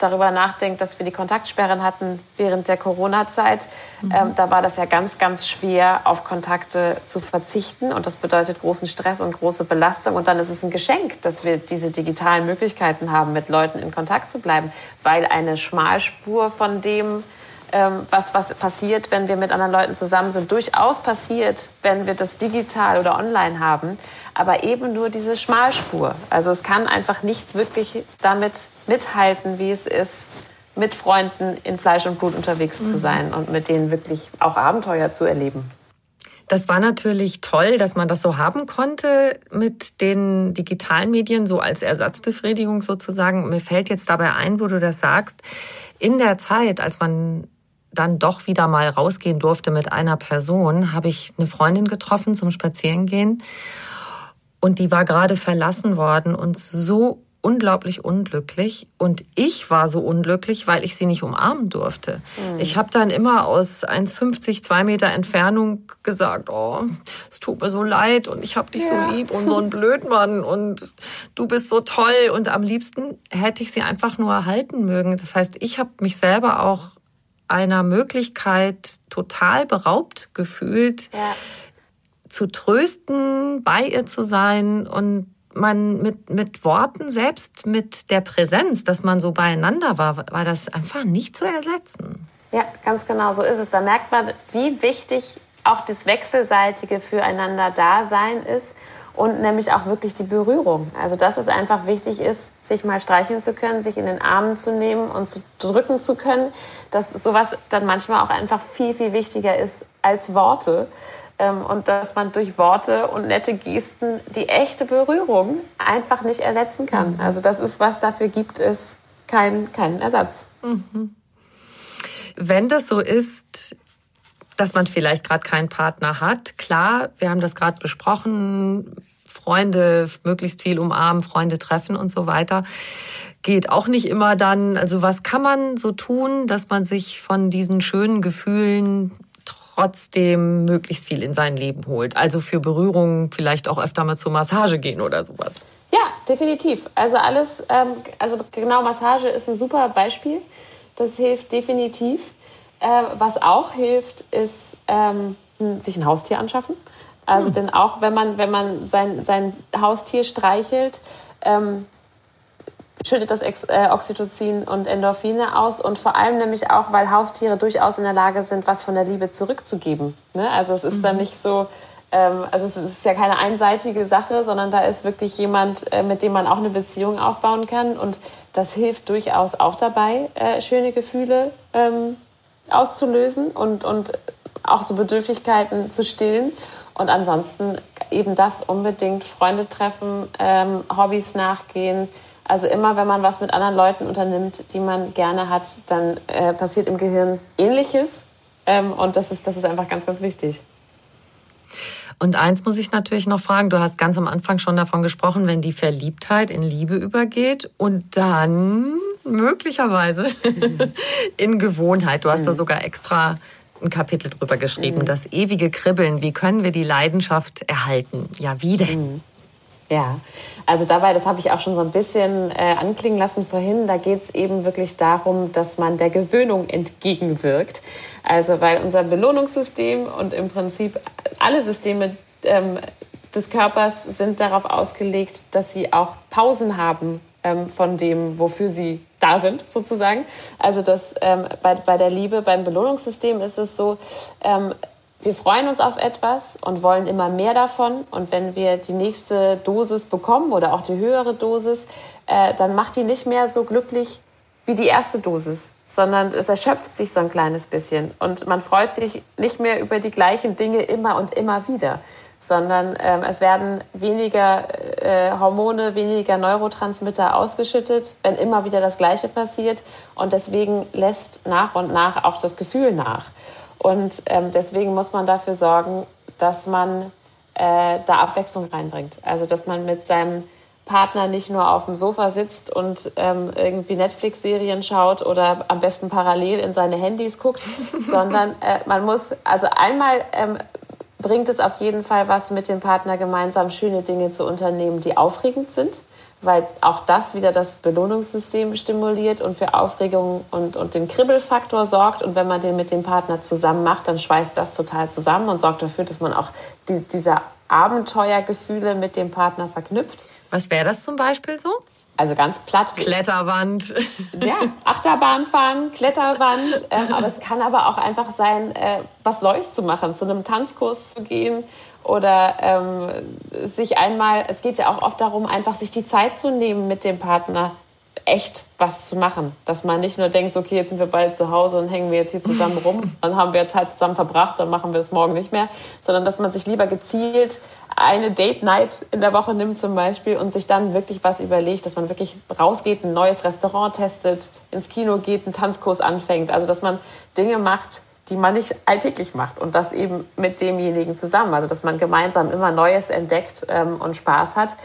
darüber nachdenkt, dass wir die Kontaktsperren hatten während der Corona-Zeit, mhm. ähm, da war das ja ganz, ganz schwer, auf Kontakte zu verzichten. Und das bedeutet großen Stress und große Belastung. Und dann ist es ein Geschenk, dass wir diese digitalen Möglichkeiten haben, mit Leuten in Kontakt zu bleiben, weil eine Schmalspur von dem, ähm, was, was passiert, wenn wir mit anderen Leuten zusammen sind, durchaus passiert, wenn wir das digital oder online haben, aber eben nur diese Schmalspur. Also es kann einfach nichts wirklich damit mithalten, wie es ist, mit Freunden in Fleisch und Blut unterwegs mhm. zu sein und mit denen wirklich auch Abenteuer zu erleben. Das war natürlich toll, dass man das so haben konnte mit den digitalen Medien, so als Ersatzbefriedigung sozusagen. Mir fällt jetzt dabei ein, wo du das sagst, in der Zeit, als man dann doch wieder mal rausgehen durfte mit einer Person, habe ich eine Freundin getroffen zum Spazierengehen. Und die war gerade verlassen worden und so unglaublich unglücklich. Und ich war so unglücklich, weil ich sie nicht umarmen durfte. Mhm. Ich habe dann immer aus 1,50, zwei Meter Entfernung gesagt, oh, es tut mir so leid und ich habe dich ja. so lieb und so ein Blödmann und du bist so toll. Und am liebsten hätte ich sie einfach nur erhalten mögen. Das heißt, ich habe mich selber auch einer Möglichkeit total beraubt gefühlt, ja. zu trösten, bei ihr zu sein und man mit, mit Worten, selbst mit der Präsenz, dass man so beieinander war, war das einfach nicht zu ersetzen. Ja, ganz genau, so ist es. Da merkt man, wie wichtig auch das wechselseitige Füreinander-Dasein ist und nämlich auch wirklich die Berührung. Also dass es einfach wichtig ist, sich mal streicheln zu können, sich in den Armen zu nehmen und zu drücken zu können, dass sowas dann manchmal auch einfach viel, viel wichtiger ist als Worte. Ähm, und dass man durch Worte und nette Gesten die echte Berührung einfach nicht ersetzen kann. Mhm. Also das ist, was dafür gibt, ist kein, kein Ersatz. Mhm. Wenn das so ist, dass man vielleicht gerade keinen Partner hat. Klar, wir haben das gerade besprochen, Freunde möglichst viel umarmen, Freunde treffen und so weiter. Geht auch nicht immer dann. Also was kann man so tun, dass man sich von diesen schönen Gefühlen trotzdem möglichst viel in sein Leben holt? Also für Berührungen vielleicht auch öfter mal zur Massage gehen oder sowas. Ja, definitiv. Also alles, ähm, also genau Massage ist ein super Beispiel. Das hilft definitiv. Äh, was auch hilft, ist ähm, sich ein Haustier anschaffen. Also hm. denn auch wenn man, wenn man sein, sein Haustier streichelt, ähm, schüttet das Ex äh, Oxytocin und Endorphine aus und vor allem nämlich auch, weil Haustiere durchaus in der Lage sind, was von der Liebe zurückzugeben. Ne? Also es ist mhm. dann nicht so, ähm, also es ist ja keine einseitige Sache, sondern da ist wirklich jemand, äh, mit dem man auch eine Beziehung aufbauen kann und das hilft durchaus auch dabei, äh, schöne Gefühle ähm, auszulösen und, und auch so Bedürftigkeiten zu stillen. Und ansonsten eben das unbedingt Freunde treffen, ähm, Hobbys nachgehen. Also immer, wenn man was mit anderen Leuten unternimmt, die man gerne hat, dann äh, passiert im Gehirn Ähnliches. Ähm, und das ist, das ist einfach ganz, ganz wichtig. Und eins muss ich natürlich noch fragen, du hast ganz am Anfang schon davon gesprochen, wenn die Verliebtheit in Liebe übergeht und dann möglicherweise in Gewohnheit. Du hast da mhm. sogar extra ein Kapitel drüber geschrieben, mhm. das ewige Kribbeln. Wie können wir die Leidenschaft erhalten? Ja, wie denn? Mhm. Ja, also dabei, das habe ich auch schon so ein bisschen äh, anklingen lassen vorhin, da geht es eben wirklich darum, dass man der Gewöhnung entgegenwirkt. Also weil unser Belohnungssystem und im Prinzip alle Systeme ähm, des Körpers sind darauf ausgelegt, dass sie auch Pausen haben ähm, von dem, wofür sie da sind, sozusagen. Also das, ähm, bei, bei der Liebe, beim Belohnungssystem ist es so, ähm, wir freuen uns auf etwas und wollen immer mehr davon. Und wenn wir die nächste Dosis bekommen oder auch die höhere Dosis, äh, dann macht die nicht mehr so glücklich wie die erste Dosis, sondern es erschöpft sich so ein kleines bisschen. Und man freut sich nicht mehr über die gleichen Dinge immer und immer wieder sondern ähm, es werden weniger äh, Hormone, weniger Neurotransmitter ausgeschüttet, wenn immer wieder das Gleiche passiert. Und deswegen lässt nach und nach auch das Gefühl nach. Und ähm, deswegen muss man dafür sorgen, dass man äh, da Abwechslung reinbringt. Also dass man mit seinem Partner nicht nur auf dem Sofa sitzt und ähm, irgendwie Netflix-Serien schaut oder am besten parallel in seine Handys guckt, sondern äh, man muss also einmal ähm, bringt es auf jeden Fall was, mit dem Partner gemeinsam schöne Dinge zu unternehmen, die aufregend sind, weil auch das wieder das Belohnungssystem stimuliert und für Aufregung und, und den Kribbelfaktor sorgt. Und wenn man den mit dem Partner zusammen macht, dann schweißt das total zusammen und sorgt dafür, dass man auch die, diese Abenteuergefühle mit dem Partner verknüpft. Was wäre das zum Beispiel so? Also ganz platt. Kletterwand. Ja, Achterbahn fahren, Kletterwand. Ähm, aber es kann aber auch einfach sein, äh, was Neues zu machen, zu einem Tanzkurs zu gehen oder ähm, sich einmal, es geht ja auch oft darum, einfach sich die Zeit zu nehmen mit dem Partner, echt was zu machen. Dass man nicht nur denkt, okay, jetzt sind wir bald zu Hause und hängen wir jetzt hier zusammen rum, dann haben wir Zeit zusammen verbracht, dann machen wir es morgen nicht mehr, sondern dass man sich lieber gezielt eine Date Night in der Woche nimmt zum Beispiel und sich dann wirklich was überlegt, dass man wirklich rausgeht, ein neues Restaurant testet, ins Kino geht, einen Tanzkurs anfängt. Also dass man Dinge macht, die man nicht alltäglich macht und das eben mit demjenigen zusammen. Also dass man gemeinsam immer Neues entdeckt ähm, und Spaß hat.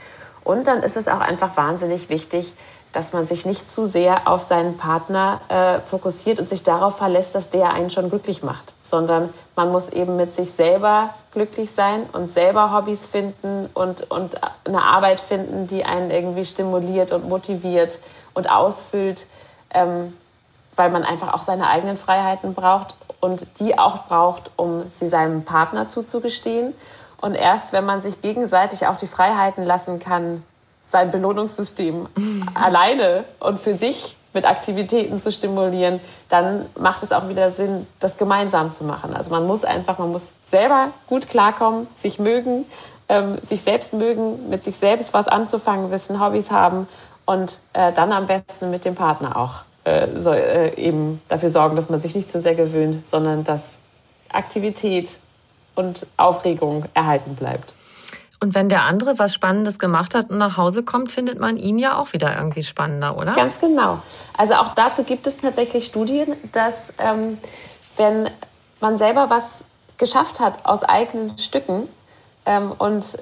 Und dann ist es auch einfach wahnsinnig wichtig, dass man sich nicht zu sehr auf seinen Partner äh, fokussiert und sich darauf verlässt, dass der einen schon glücklich macht, sondern man muss eben mit sich selber glücklich sein und selber Hobbys finden und, und eine Arbeit finden, die einen irgendwie stimuliert und motiviert und ausfüllt, ähm, weil man einfach auch seine eigenen Freiheiten braucht und die auch braucht, um sie seinem Partner zuzugestehen. Und erst wenn man sich gegenseitig auch die Freiheiten lassen kann, sein Belohnungssystem alleine und für sich mit Aktivitäten zu stimulieren, dann macht es auch wieder Sinn, das gemeinsam zu machen. Also man muss einfach, man muss selber gut klarkommen, sich mögen ähm, sich selbst mögen, mit sich selbst was anzufangen wissen, Hobbys haben und äh, dann am besten mit dem Partner auch äh, so, äh, eben dafür sorgen, dass man sich nicht zu sehr gewöhnt, sondern dass Aktivität und Aufregung erhalten bleibt. Und wenn der andere was Spannendes gemacht hat und nach Hause kommt, findet man ihn ja auch wieder irgendwie spannender, oder? Ganz genau. Also auch dazu gibt es tatsächlich Studien, dass ähm, wenn man selber was geschafft hat aus eigenen Stücken ähm, und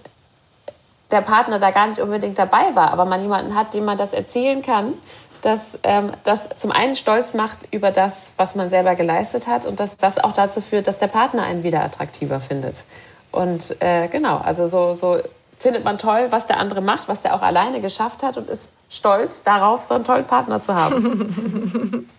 der Partner da gar nicht unbedingt dabei war, aber man jemanden hat, dem man das erzählen kann, dass ähm, das zum einen stolz macht über das, was man selber geleistet hat und dass das auch dazu führt, dass der Partner einen wieder attraktiver findet. Und äh, genau, also so, so findet man toll, was der andere macht, was der auch alleine geschafft hat und ist stolz darauf, so einen tollen Partner zu haben.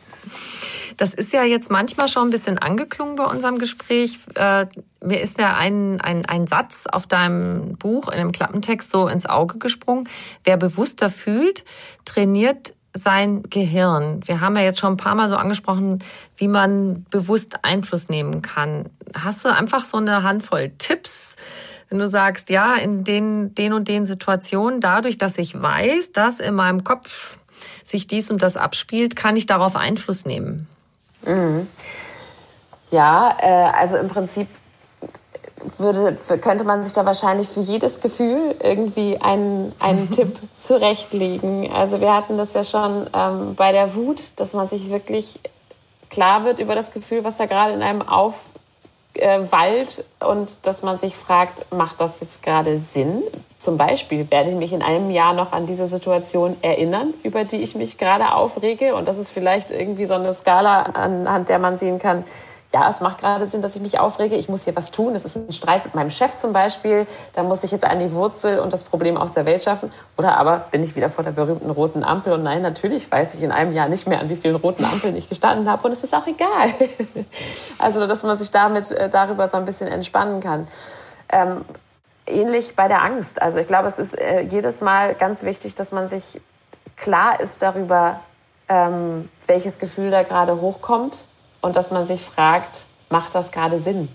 Das ist ja jetzt manchmal schon ein bisschen angeklungen bei unserem Gespräch. Äh, mir ist ja ein, ein, ein Satz auf deinem Buch in dem Klappentext so ins Auge gesprungen. Wer bewusster fühlt, trainiert sein Gehirn. Wir haben ja jetzt schon ein paar Mal so angesprochen, wie man bewusst Einfluss nehmen kann. Hast du einfach so eine Handvoll Tipps, wenn du sagst, ja, in den, den und den Situationen, dadurch, dass ich weiß, dass in meinem Kopf sich dies und das abspielt, kann ich darauf Einfluss nehmen? Mhm. Ja, äh, also im Prinzip würde, könnte man sich da wahrscheinlich für jedes Gefühl irgendwie einen, einen Tipp zurechtlegen. Also wir hatten das ja schon ähm, bei der Wut, dass man sich wirklich klar wird über das Gefühl, was da gerade in einem aufwallt äh, und dass man sich fragt, macht das jetzt gerade Sinn? Zum Beispiel werde ich mich in einem Jahr noch an diese Situation erinnern, über die ich mich gerade aufrege. Und das ist vielleicht irgendwie so eine Skala, anhand der man sehen kann, ja, es macht gerade Sinn, dass ich mich aufrege, ich muss hier was tun. Es ist ein Streit mit meinem Chef zum Beispiel, da muss ich jetzt an die Wurzel und das Problem aus der Welt schaffen. Oder aber bin ich wieder vor der berühmten roten Ampel und nein, natürlich weiß ich in einem Jahr nicht mehr, an wie vielen roten Ampeln ich gestanden habe und es ist auch egal. Also, dass man sich damit äh, darüber so ein bisschen entspannen kann. Ähm, ähnlich bei der Angst. Also ich glaube, es ist äh, jedes Mal ganz wichtig, dass man sich klar ist darüber, ähm, welches Gefühl da gerade hochkommt und dass man sich fragt, macht das gerade Sinn?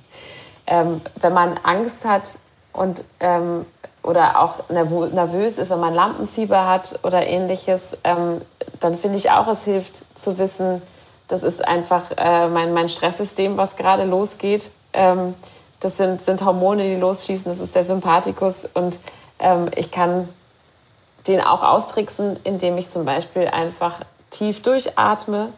Ähm, wenn man Angst hat und ähm, oder auch nervös ist, wenn man Lampenfieber hat oder ähnliches, ähm, dann finde ich auch, es hilft zu wissen, das ist einfach äh, mein, mein Stresssystem, was gerade losgeht. Ähm, das sind, sind Hormone, die losschießen, das ist der Sympathikus und ähm, ich kann den auch austricksen, indem ich zum Beispiel einfach tief durchatme,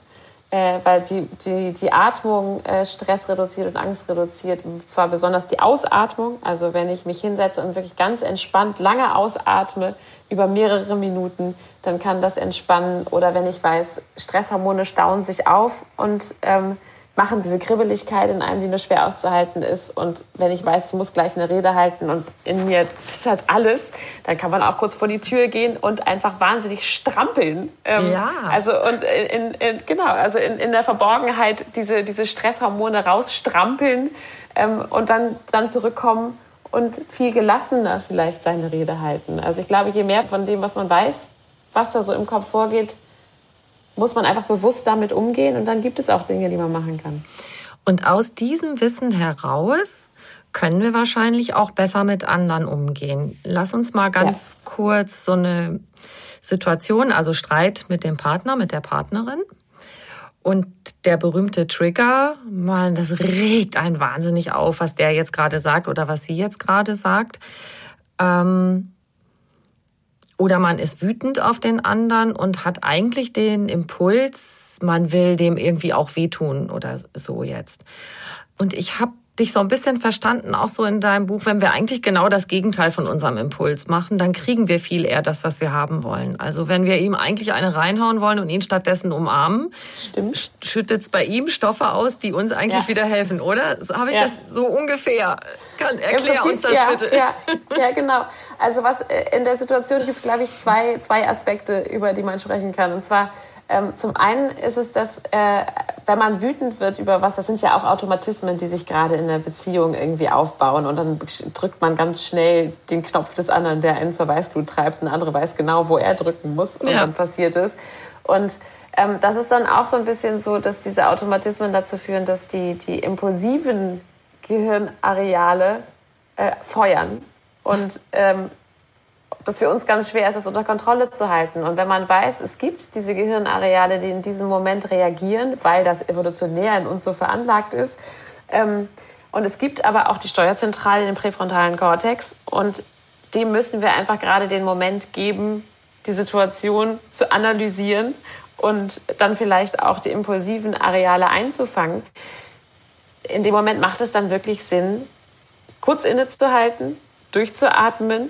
äh, weil die, die, die Atmung äh, Stress reduziert und Angst reduziert. Und zwar besonders die Ausatmung. Also wenn ich mich hinsetze und wirklich ganz entspannt lange ausatme über mehrere Minuten, dann kann das entspannen. Oder wenn ich weiß, Stresshormone stauen sich auf und ähm, machen diese Kribbeligkeit in einem, die nur schwer auszuhalten ist. Und wenn ich weiß, ich muss gleich eine Rede halten und in mir zittert alles, dann kann man auch kurz vor die Tür gehen und einfach wahnsinnig strampeln. Ähm, ja. Also und in, in, genau, also in, in der Verborgenheit diese, diese Stresshormone rausstrampeln ähm, und dann, dann zurückkommen und viel gelassener vielleicht seine Rede halten. Also ich glaube, je mehr von dem, was man weiß, was da so im Kopf vorgeht, muss man einfach bewusst damit umgehen und dann gibt es auch Dinge, die man machen kann. Und aus diesem Wissen heraus können wir wahrscheinlich auch besser mit anderen umgehen. Lass uns mal ganz ja. kurz so eine Situation, also Streit mit dem Partner, mit der Partnerin. Und der berühmte Trigger, man, das regt einen wahnsinnig auf, was der jetzt gerade sagt oder was sie jetzt gerade sagt. Ähm, oder man ist wütend auf den anderen und hat eigentlich den Impuls, man will dem irgendwie auch wehtun oder so jetzt. Und ich habe dich so ein bisschen verstanden, auch so in deinem Buch, wenn wir eigentlich genau das Gegenteil von unserem Impuls machen, dann kriegen wir viel eher das, was wir haben wollen. Also wenn wir ihm eigentlich eine reinhauen wollen und ihn stattdessen umarmen, schüttet es bei ihm Stoffe aus, die uns eigentlich ja. wieder helfen, oder? So, Habe ich ja. das so ungefähr? Kann, erklär Prinzip, uns das ja, bitte. Ja, genau. Also was äh, in der Situation gibt es, glaube ich, zwei, zwei Aspekte, über die man sprechen kann. Und zwar ähm, zum einen ist es, dass äh, wenn man wütend wird über was, das sind ja auch Automatismen, die sich gerade in der Beziehung irgendwie aufbauen und dann drückt man ganz schnell den Knopf des anderen, der einen zur Weißglut treibt, der andere weiß genau, wo er drücken muss und ja. dann passiert es. Und ähm, das ist dann auch so ein bisschen so, dass diese Automatismen dazu führen, dass die, die impulsiven Gehirnareale äh, feuern Und ähm, dass für uns ganz schwer ist, das unter Kontrolle zu halten. Und wenn man weiß, es gibt diese Gehirnareale, die in diesem Moment reagieren, weil das evolutionär in uns so veranlagt ist, ähm, und es gibt aber auch die Steuerzentrale, den präfrontalen Kortex, und dem müssen wir einfach gerade den Moment geben, die Situation zu analysieren und dann vielleicht auch die impulsiven Areale einzufangen. In dem Moment macht es dann wirklich Sinn, kurz innezuhalten, durchzuatmen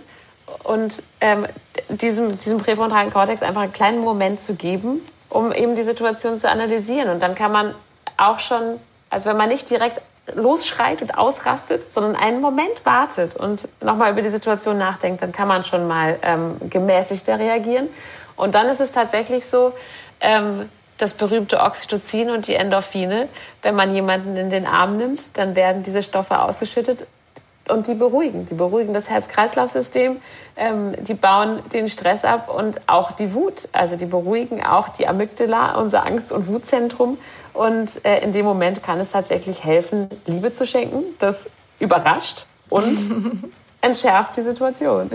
und ähm, diesem, diesem präfrontalen Kortex einfach einen kleinen Moment zu geben, um eben die Situation zu analysieren. Und dann kann man auch schon, also wenn man nicht direkt losschreit und ausrastet, sondern einen Moment wartet und nochmal über die Situation nachdenkt, dann kann man schon mal ähm, gemäßigter reagieren. Und dann ist es tatsächlich so, ähm, das berühmte Oxytocin und die Endorphine, wenn man jemanden in den Arm nimmt, dann werden diese Stoffe ausgeschüttet und die beruhigen. Die beruhigen das Herz-Kreislauf-System, ähm, die bauen den Stress ab und auch die Wut. Also die beruhigen auch die Amygdala, unser Angst- und Wutzentrum. Und äh, in dem Moment kann es tatsächlich helfen, Liebe zu schenken. Das überrascht und entschärft die Situation.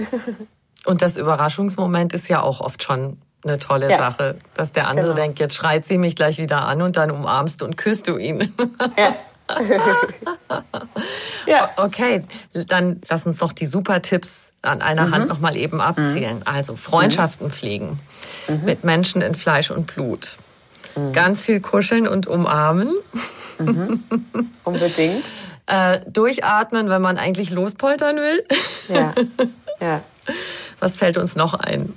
Und das Überraschungsmoment ist ja auch oft schon eine tolle ja. Sache, dass der andere genau. denkt, jetzt schreit sie mich gleich wieder an und dann umarmst und küsst du ihn. Ja. ja. Okay, dann lass uns doch die super Tipps an einer mhm. Hand noch mal eben abzählen. Mhm. Also Freundschaften mhm. pflegen mhm. mit Menschen in Fleisch und Blut. Mhm. Ganz viel kuscheln und umarmen. Mhm. Unbedingt. äh, durchatmen, wenn man eigentlich lospoltern will. Ja. ja. Was fällt uns noch ein?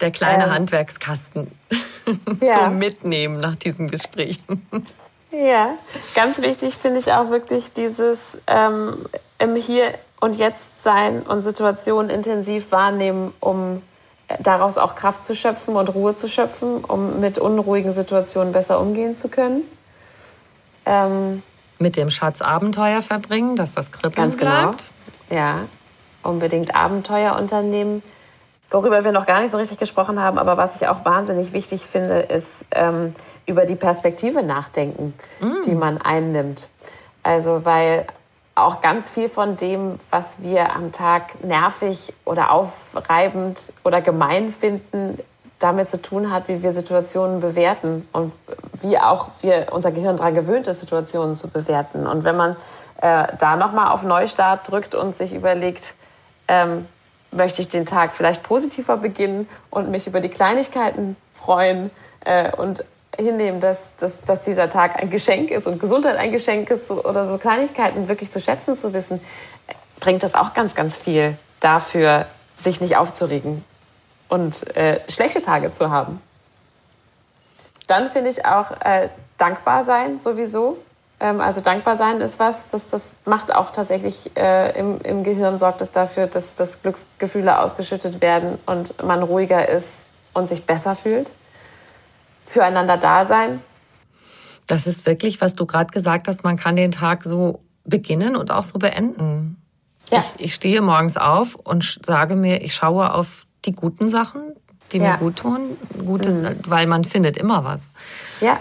Der kleine ähm. Handwerkskasten ja. zum Mitnehmen nach diesem Gespräch. Ja, ganz wichtig finde ich auch wirklich dieses ähm, im Hier und Jetzt sein und Situationen intensiv wahrnehmen, um äh, daraus auch Kraft zu schöpfen und Ruhe zu schöpfen, um mit unruhigen Situationen besser umgehen zu können. Ähm, mit dem Schatz Abenteuer verbringen, dass das Kribbeln ganz genau. bleibt. Ja, unbedingt Abenteuer unternehmen Worüber wir noch gar nicht so richtig gesprochen haben, aber was ich auch wahnsinnig wichtig finde, ist ähm, über die Perspektive nachdenken, mm. die man einnimmt. Also weil auch ganz viel von dem, was wir am Tag nervig oder aufreibend oder gemein finden, damit zu tun hat, wie wir Situationen bewerten und wie auch wir unser Gehirn daran gewöhnt ist, Situationen zu bewerten. Und wenn man äh, da nochmal auf Neustart drückt und sich überlegt, ähm, möchte ich den Tag vielleicht positiver beginnen und mich über die Kleinigkeiten freuen äh, und hinnehmen, dass, dass, dass dieser Tag ein Geschenk ist und Gesundheit ein Geschenk ist oder so Kleinigkeiten wirklich zu schätzen zu wissen, bringt das auch ganz, ganz viel dafür, sich nicht aufzuregen und äh, schlechte Tage zu haben. Dann finde ich auch äh, dankbar sein sowieso. Ähm, also dankbar sein ist was, das, das macht auch tatsächlich äh, im, im Gehirn, sorgt es dafür, dass, dass Glücksgefühle ausgeschüttet werden und man ruhiger ist und sich besser fühlt. Füreinander da sein. Das ist wirklich, was du gerade gesagt hast, man kann den Tag so beginnen und auch so beenden. Ja. Ich, ich stehe morgens auf und sage mir, ich schaue auf die guten Sachen, die ja. mir gut tun, Gutes, mhm. weil man findet immer was. Ja,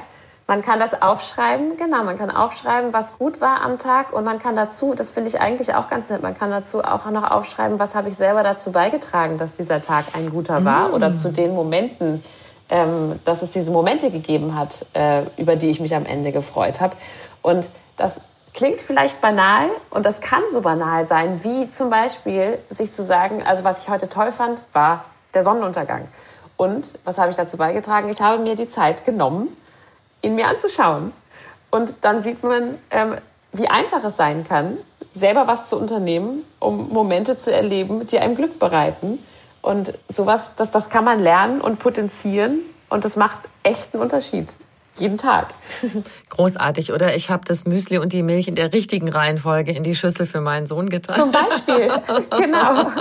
man kann das aufschreiben, genau, man kann aufschreiben, was gut war am Tag und man kann dazu, das finde ich eigentlich auch ganz nett, man kann dazu auch noch aufschreiben, was habe ich selber dazu beigetragen, dass dieser Tag ein guter war mm. oder zu den Momenten, ähm, dass es diese Momente gegeben hat, äh, über die ich mich am Ende gefreut habe. Und das klingt vielleicht banal und das kann so banal sein, wie zum Beispiel sich zu sagen, also was ich heute toll fand, war der Sonnenuntergang. Und was habe ich dazu beigetragen? Ich habe mir die Zeit genommen, ihn mir anzuschauen. Und dann sieht man, ähm, wie einfach es sein kann, selber was zu unternehmen, um Momente zu erleben, die einem Glück bereiten. Und sowas, das, das kann man lernen und potenzieren. Und das macht echt einen Unterschied jeden Tag. Großartig, oder? Ich habe das Müsli und die Milch in der richtigen Reihenfolge in die Schüssel für meinen Sohn getan. Zum Beispiel, genau.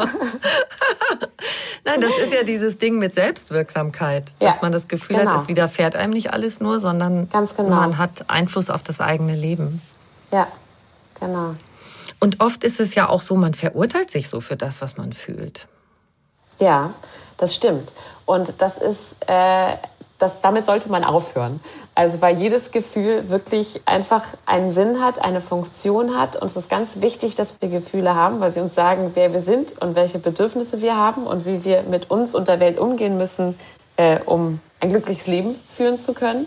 Nein, das ist ja dieses Ding mit Selbstwirksamkeit, ja, dass man das Gefühl genau. hat, es widerfährt einem nicht alles nur, sondern genau. man hat Einfluss auf das eigene Leben. Ja, genau. Und oft ist es ja auch so, man verurteilt sich so für das, was man fühlt. Ja, das stimmt. Und das ist, äh, das, damit sollte man aufhören. Also weil jedes Gefühl wirklich einfach einen Sinn hat, eine Funktion hat. Und es ist ganz wichtig, dass wir Gefühle haben, weil sie uns sagen, wer wir sind und welche Bedürfnisse wir haben und wie wir mit uns und der Welt umgehen müssen, äh, um ein glückliches Leben führen zu können.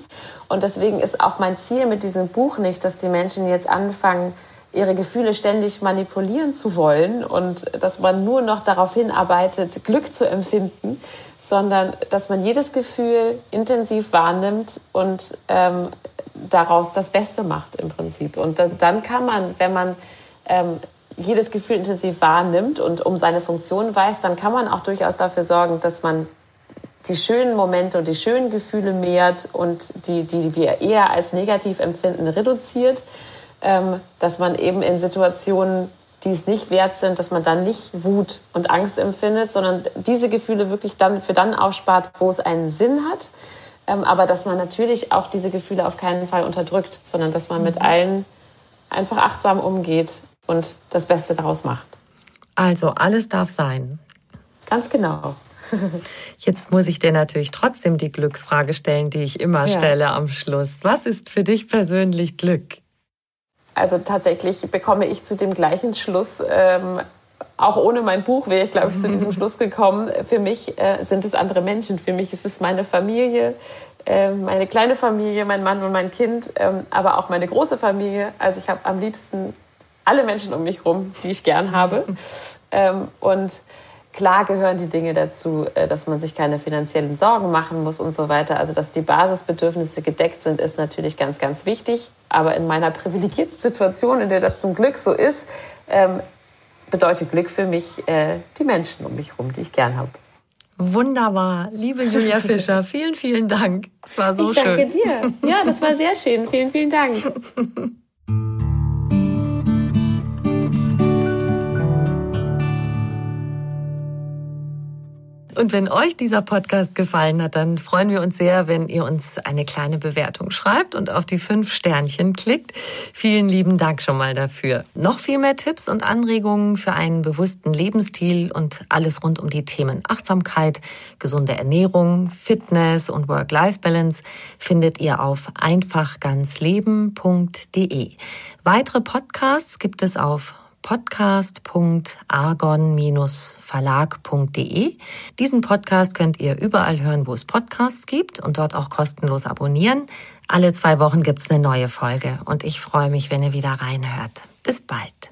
Und deswegen ist auch mein Ziel mit diesem Buch nicht, dass die Menschen jetzt anfangen, ihre Gefühle ständig manipulieren zu wollen und dass man nur noch darauf hinarbeitet, Glück zu empfinden, sondern dass man jedes Gefühl intensiv wahrnimmt und ähm, daraus das Beste macht im Prinzip. Und dann kann man, wenn man ähm, jedes Gefühl intensiv wahrnimmt und um seine Funktion weiß, dann kann man auch durchaus dafür sorgen, dass man die schönen Momente und die schönen Gefühle mehrt und die, die wir eher als negativ empfinden, reduziert. Ähm, dass man eben in Situationen, die es nicht wert sind, dass man dann nicht Wut und Angst empfindet, sondern diese Gefühle wirklich dann für dann aufspart, wo es einen Sinn hat. Ähm, aber dass man natürlich auch diese Gefühle auf keinen Fall unterdrückt, sondern dass man mit mhm. allen einfach achtsam umgeht und das Beste daraus macht. Also alles darf sein. Ganz genau. Jetzt muss ich dir natürlich trotzdem die Glücksfrage stellen, die ich immer ja. stelle am Schluss. Was ist für dich persönlich Glück? Also tatsächlich bekomme ich zu dem gleichen Schluss. Ähm, auch ohne mein Buch wäre ich, glaube ich, zu diesem Schluss gekommen. Für mich äh, sind es andere Menschen. Für mich ist es meine Familie, äh, meine kleine Familie, mein Mann und mein Kind, ähm, aber auch meine große Familie. Also ich habe am liebsten alle Menschen um mich herum, die ich gern habe. Ähm, und Klar gehören die Dinge dazu, äh, dass man sich keine finanziellen Sorgen machen muss und so weiter. Also, dass die Basisbedürfnisse gedeckt sind, ist natürlich ganz, ganz wichtig. Aber in meiner privilegierten Situation, in der das zum Glück so ist, ähm, bedeutet Glück für mich äh, die Menschen um mich herum, die ich gern habe. Wunderbar. Liebe Julia Fischer, vielen, vielen Dank. Es war so ich danke schön. Danke dir. Ja, das war sehr schön. Vielen, vielen Dank. Und wenn euch dieser Podcast gefallen hat, dann freuen wir uns sehr, wenn ihr uns eine kleine Bewertung schreibt und auf die fünf Sternchen klickt. Vielen lieben Dank schon mal dafür. Noch viel mehr Tipps und Anregungen für einen bewussten Lebensstil und alles rund um die Themen Achtsamkeit, gesunde Ernährung, Fitness und Work-Life-Balance findet ihr auf einfachganzleben.de. Weitere Podcasts gibt es auf podcast.argon-verlag.de. Diesen Podcast könnt ihr überall hören, wo es Podcasts gibt und dort auch kostenlos abonnieren. Alle zwei Wochen gibt es eine neue Folge und ich freue mich, wenn ihr wieder reinhört. Bis bald.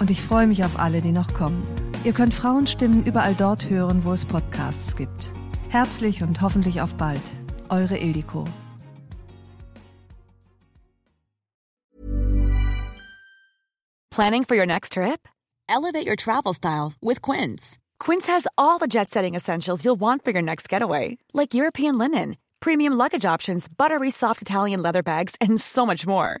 und ich freue mich auf alle, die noch kommen. Ihr könnt Frauenstimmen überall dort hören, wo es Podcasts gibt. Herzlich und hoffentlich auf bald. Eure Ildiko. Planning for your next trip? Elevate your travel style with Quince. Quince has all the jet setting essentials you'll want for your next getaway, like European linen, premium luggage options, buttery soft Italian leather bags, and so much more